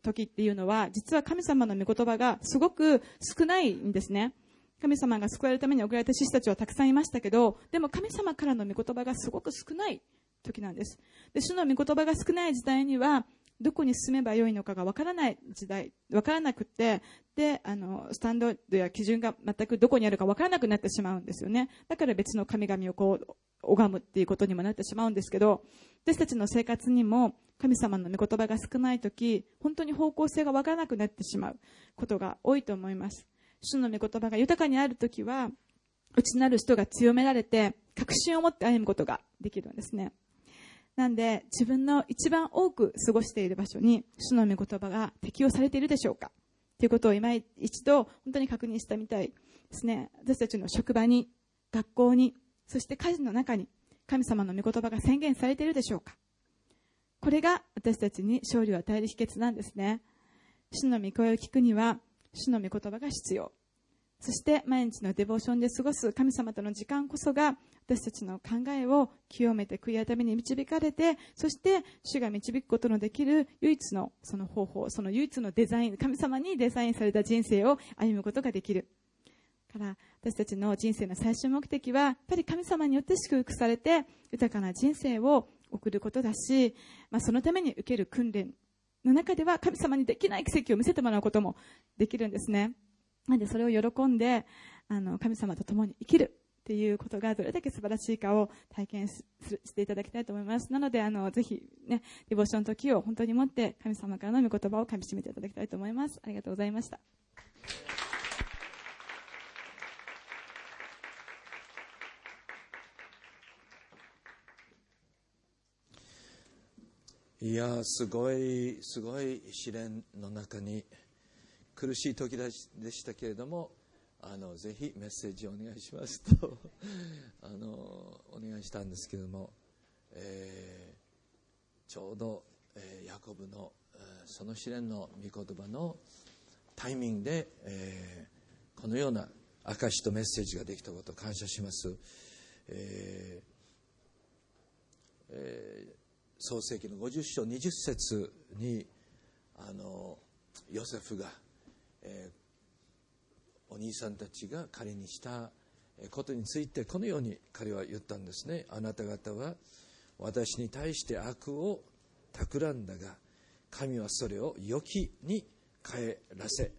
時っていうのは、実は神様の御言葉がすごく少ないんですね。神様が救われるために送られた獅子たちはたくさんいましたけど、でも神様からの御言葉がすごく少ない時なんです。で、主の御言葉が少ない時代には、どこに進めばよいのかがわからない時代、わからなくて、で、あの、スタンドや基準が全くどこにあるかわからなくなってしまうんですよね。だから別の神々をこう、拝むっていうことにもなってしまうんですけど、私たちの生活にも神様の御言葉が少ないとき、本当に方向性がわからなくなってしまうことが多いと思います。主の御言葉が豊かにあるときは、内なる人が強められて、確信を持って歩むことができるんですね。なんで、自分の一番多く過ごしている場所に、主の御言葉が適用されているでしょうか？ということを今一度、本当に確認したみたいですね。私たちの職場に、学校に、そして家事の中に、神様の御言葉が宣言されているでしょうか？これが私たちに勝利を与える秘訣なんですね。主の御声を聞くには、主の御言葉が必要。そして毎日のデボーションで過ごす神様との時間こそが私たちの考えを清めて悔い改めに導かれて、そして主が導くことのできる唯一のその方法、その唯一のデザイン、神様にデザインされた人生を歩むことができる。から私たちの人生の最終目的は、やっぱり神様によって祝福されて豊かな人生を送ることだし、まあ、そのために受ける訓練の中では神様にできない奇跡を見せてもらうこともできるんですね。なんでそれを喜んで、あの、神様と共に生きるっていうことがどれだけ素晴らしいかを体験していただきたいと思います。なので、あの、ぜひね、デボーションの時を本当に持って神様からの御言葉を噛み締めていただきたいと思います。ありがとうございました。いやすごいすごい試練の中に苦しい時でしたけれどもあのぜひメッセージをお願いしますと。あのお願いしたんですけれども、えー、ちょうど、えー、ヤコブの、えー、その試練の御言葉のタイミングで、えー、このような証とメッセージができたことを感謝します、えーえー、創世紀の50章20節にあのヨセフが、えー、お兄さんたちが彼にしたことについてこのように彼は言ったんですね。あなた方は私に対して悪を企んだが神はそれを良きに変えらせ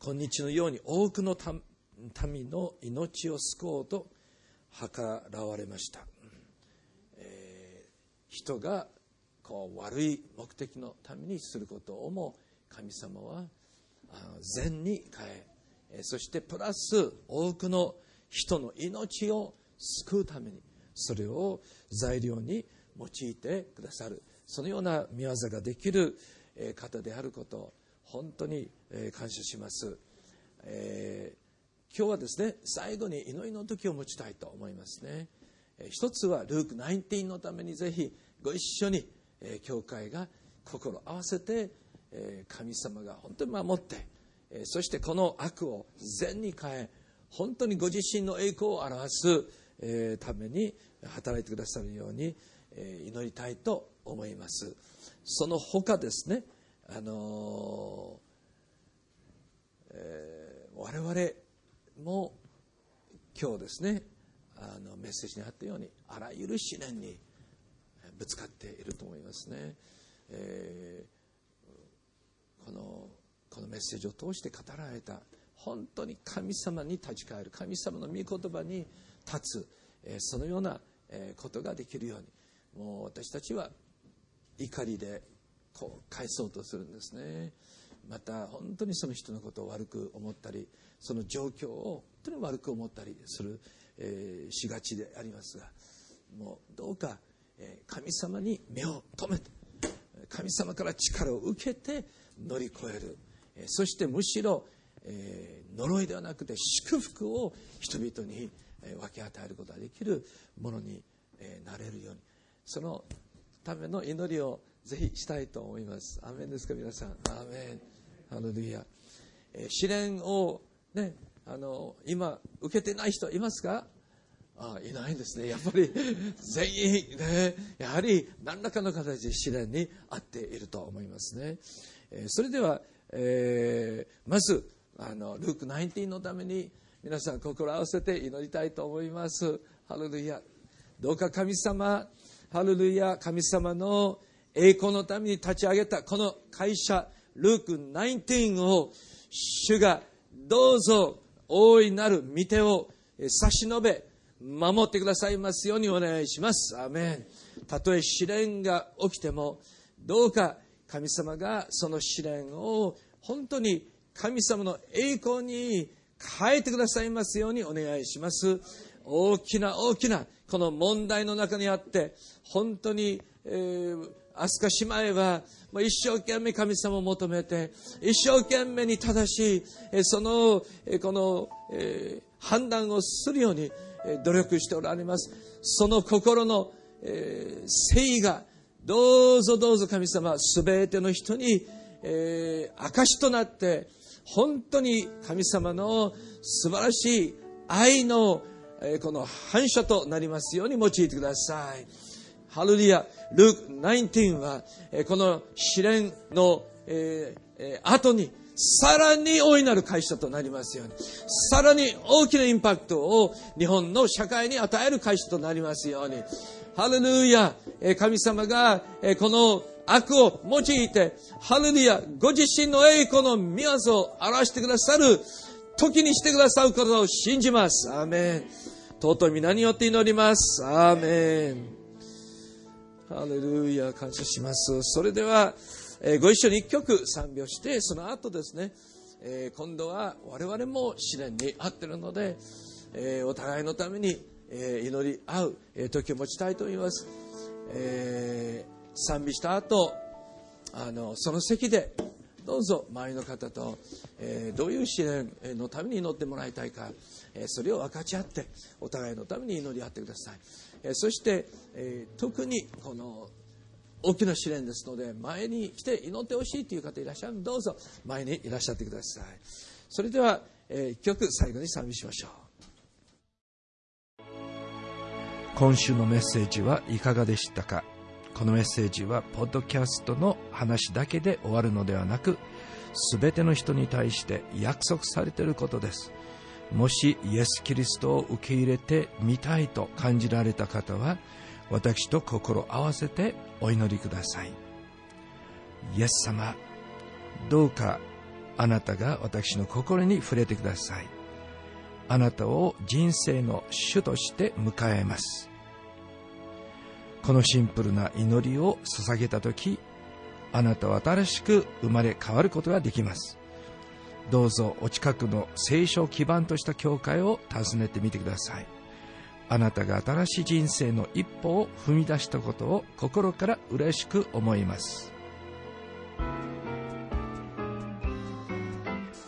今日のように多くの民の命を救おうと計らわれました、えー、人がこう悪い目的のためにすることをも神様は善に変えそしてプラス多くの人の命を救うためにそれを材料に用いてくださる。そのような見業ができる方であることを本当に感謝します、えー、今日はですね最後に祈りの時を持ちたいと思いますね。一つはルーク19のためにぜひご一緒に教会が心合わせて神様が本当に守ってそしてこの悪を善に変え本当にご自身の栄光を表すために働いてくださるように祈りたいと思います。その他ですねあのえー、我々も今日ですねあのメッセージにあったようにあらゆる試練にぶつかっていると思いますね、えー、このこのメッセージを通して語られた。本当に神様に立ち返る。神様の御言葉に立つ、え、そのようなことができるように。もう私たちは怒りでこう返そうとするんですね。また本当にその人のことを悪く思ったりその状況を本当に悪く思ったりする、え、しがちでありますがもうどうか、え、神様に目を留めて神様から力を受けて乗り越える、そしてむしろ、え呪いではなくて祝福を人々に分け与えることができるものになれるようにそのための祈りをぜひしたいと思います。アメンですか皆さん。アメン。ハレルヤ。えー、試練をね、あの、今受けてない人いますか？あいないですね。やっぱり 全員ね、やはり何らかの形で試練にあっていると思いますね。えー、それでは、えー、まず、あの、ルーク19のために皆さん心を合わせて祈りたいと思います。ハレルヤ。どうか神様、ハレルヤ、神様の栄光のために立ち上げたこの会社、ルーク19を主がどうぞ大いなる御手を差し伸べ、守ってくださいますようにお願いします。アメン。たとえ試練が起きても、どうか神様がその試練を本当に神様の栄光に変えてくださいますようにお願いします。大きな大きなこの問題の中にあって、本当に、えー、飛鳥姉妹は、もう一生懸命神様を求めて、一生懸命に正しい、その、この、えー、判断をするように努力しておられます。その心の、えー、誠意が、どうぞどうぞ神様、すべての人に、えー、証となって、本当に神様の素晴らしい愛の、えー、この反射となりますように用いてください。ハルリア、ルーク19は、この試練の、えー、後に、さらに大いなる会社となりますように、さらに大きなインパクトを日本の社会に与える会社となりますように、ハレルヤ、神様がこの悪を用いて、ハレルヤ、ご自身の栄光の御業を表してくださる時にしてくださることを信じます。アーメン。尊い皆によって祈ります。アーメン。ハレルヤ、感謝します。それでは、ご一緒に一曲賛美をして、その後ですね、今度は我々も試練に合っているので、お互いのために、え祈り合う、え時を持ちたいと思います。え賛美した後、あの、その席で、どうぞ周りの方と、えどういう試練のために祈ってもらいたいか、えそれを分かち合って、お互いのために祈り合ってください。えそして、え特にこの大きな試練ですので前に来て祈ってほしいという方いらっしゃるどうぞ前にいらっしゃってくださいそれでは、えー、曲最後に賛美しましょう今週のメッセージはいかがでしたか？このメッセージはポッドキャストの話だけで終わるのではなく全ての人に対して約束されていることです。もしイエス・キリストを受け入れてみたいと感じられた方は私と心合わせてお祈りください。イエス様どうかあなたが私の心に触れてください。あなたを人生の主として迎えます。このシンプルな祈りを捧げた時あなたは新しく生まれ変わることができます。どうぞお近くの聖書を基盤とした教会を訪ねてみてください。あなたが新しい人生の一歩を踏み出したことを心から嬉しく思います。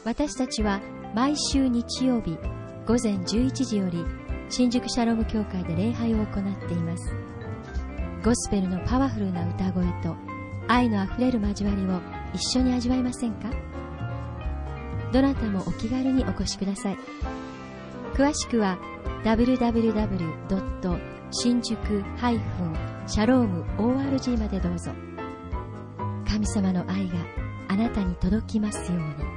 私たちは毎週日曜日午前11時より新宿シャロム教会で礼拝を行っています。ゴスペルのパワフルな歌声と愛のあふれる交わりを一緒に味わいませんか？どなたもお気軽にお越しください。詳しくは www. 新宿ハイフンシャローム ORG までどうぞ。神様の愛があなたに届きますように。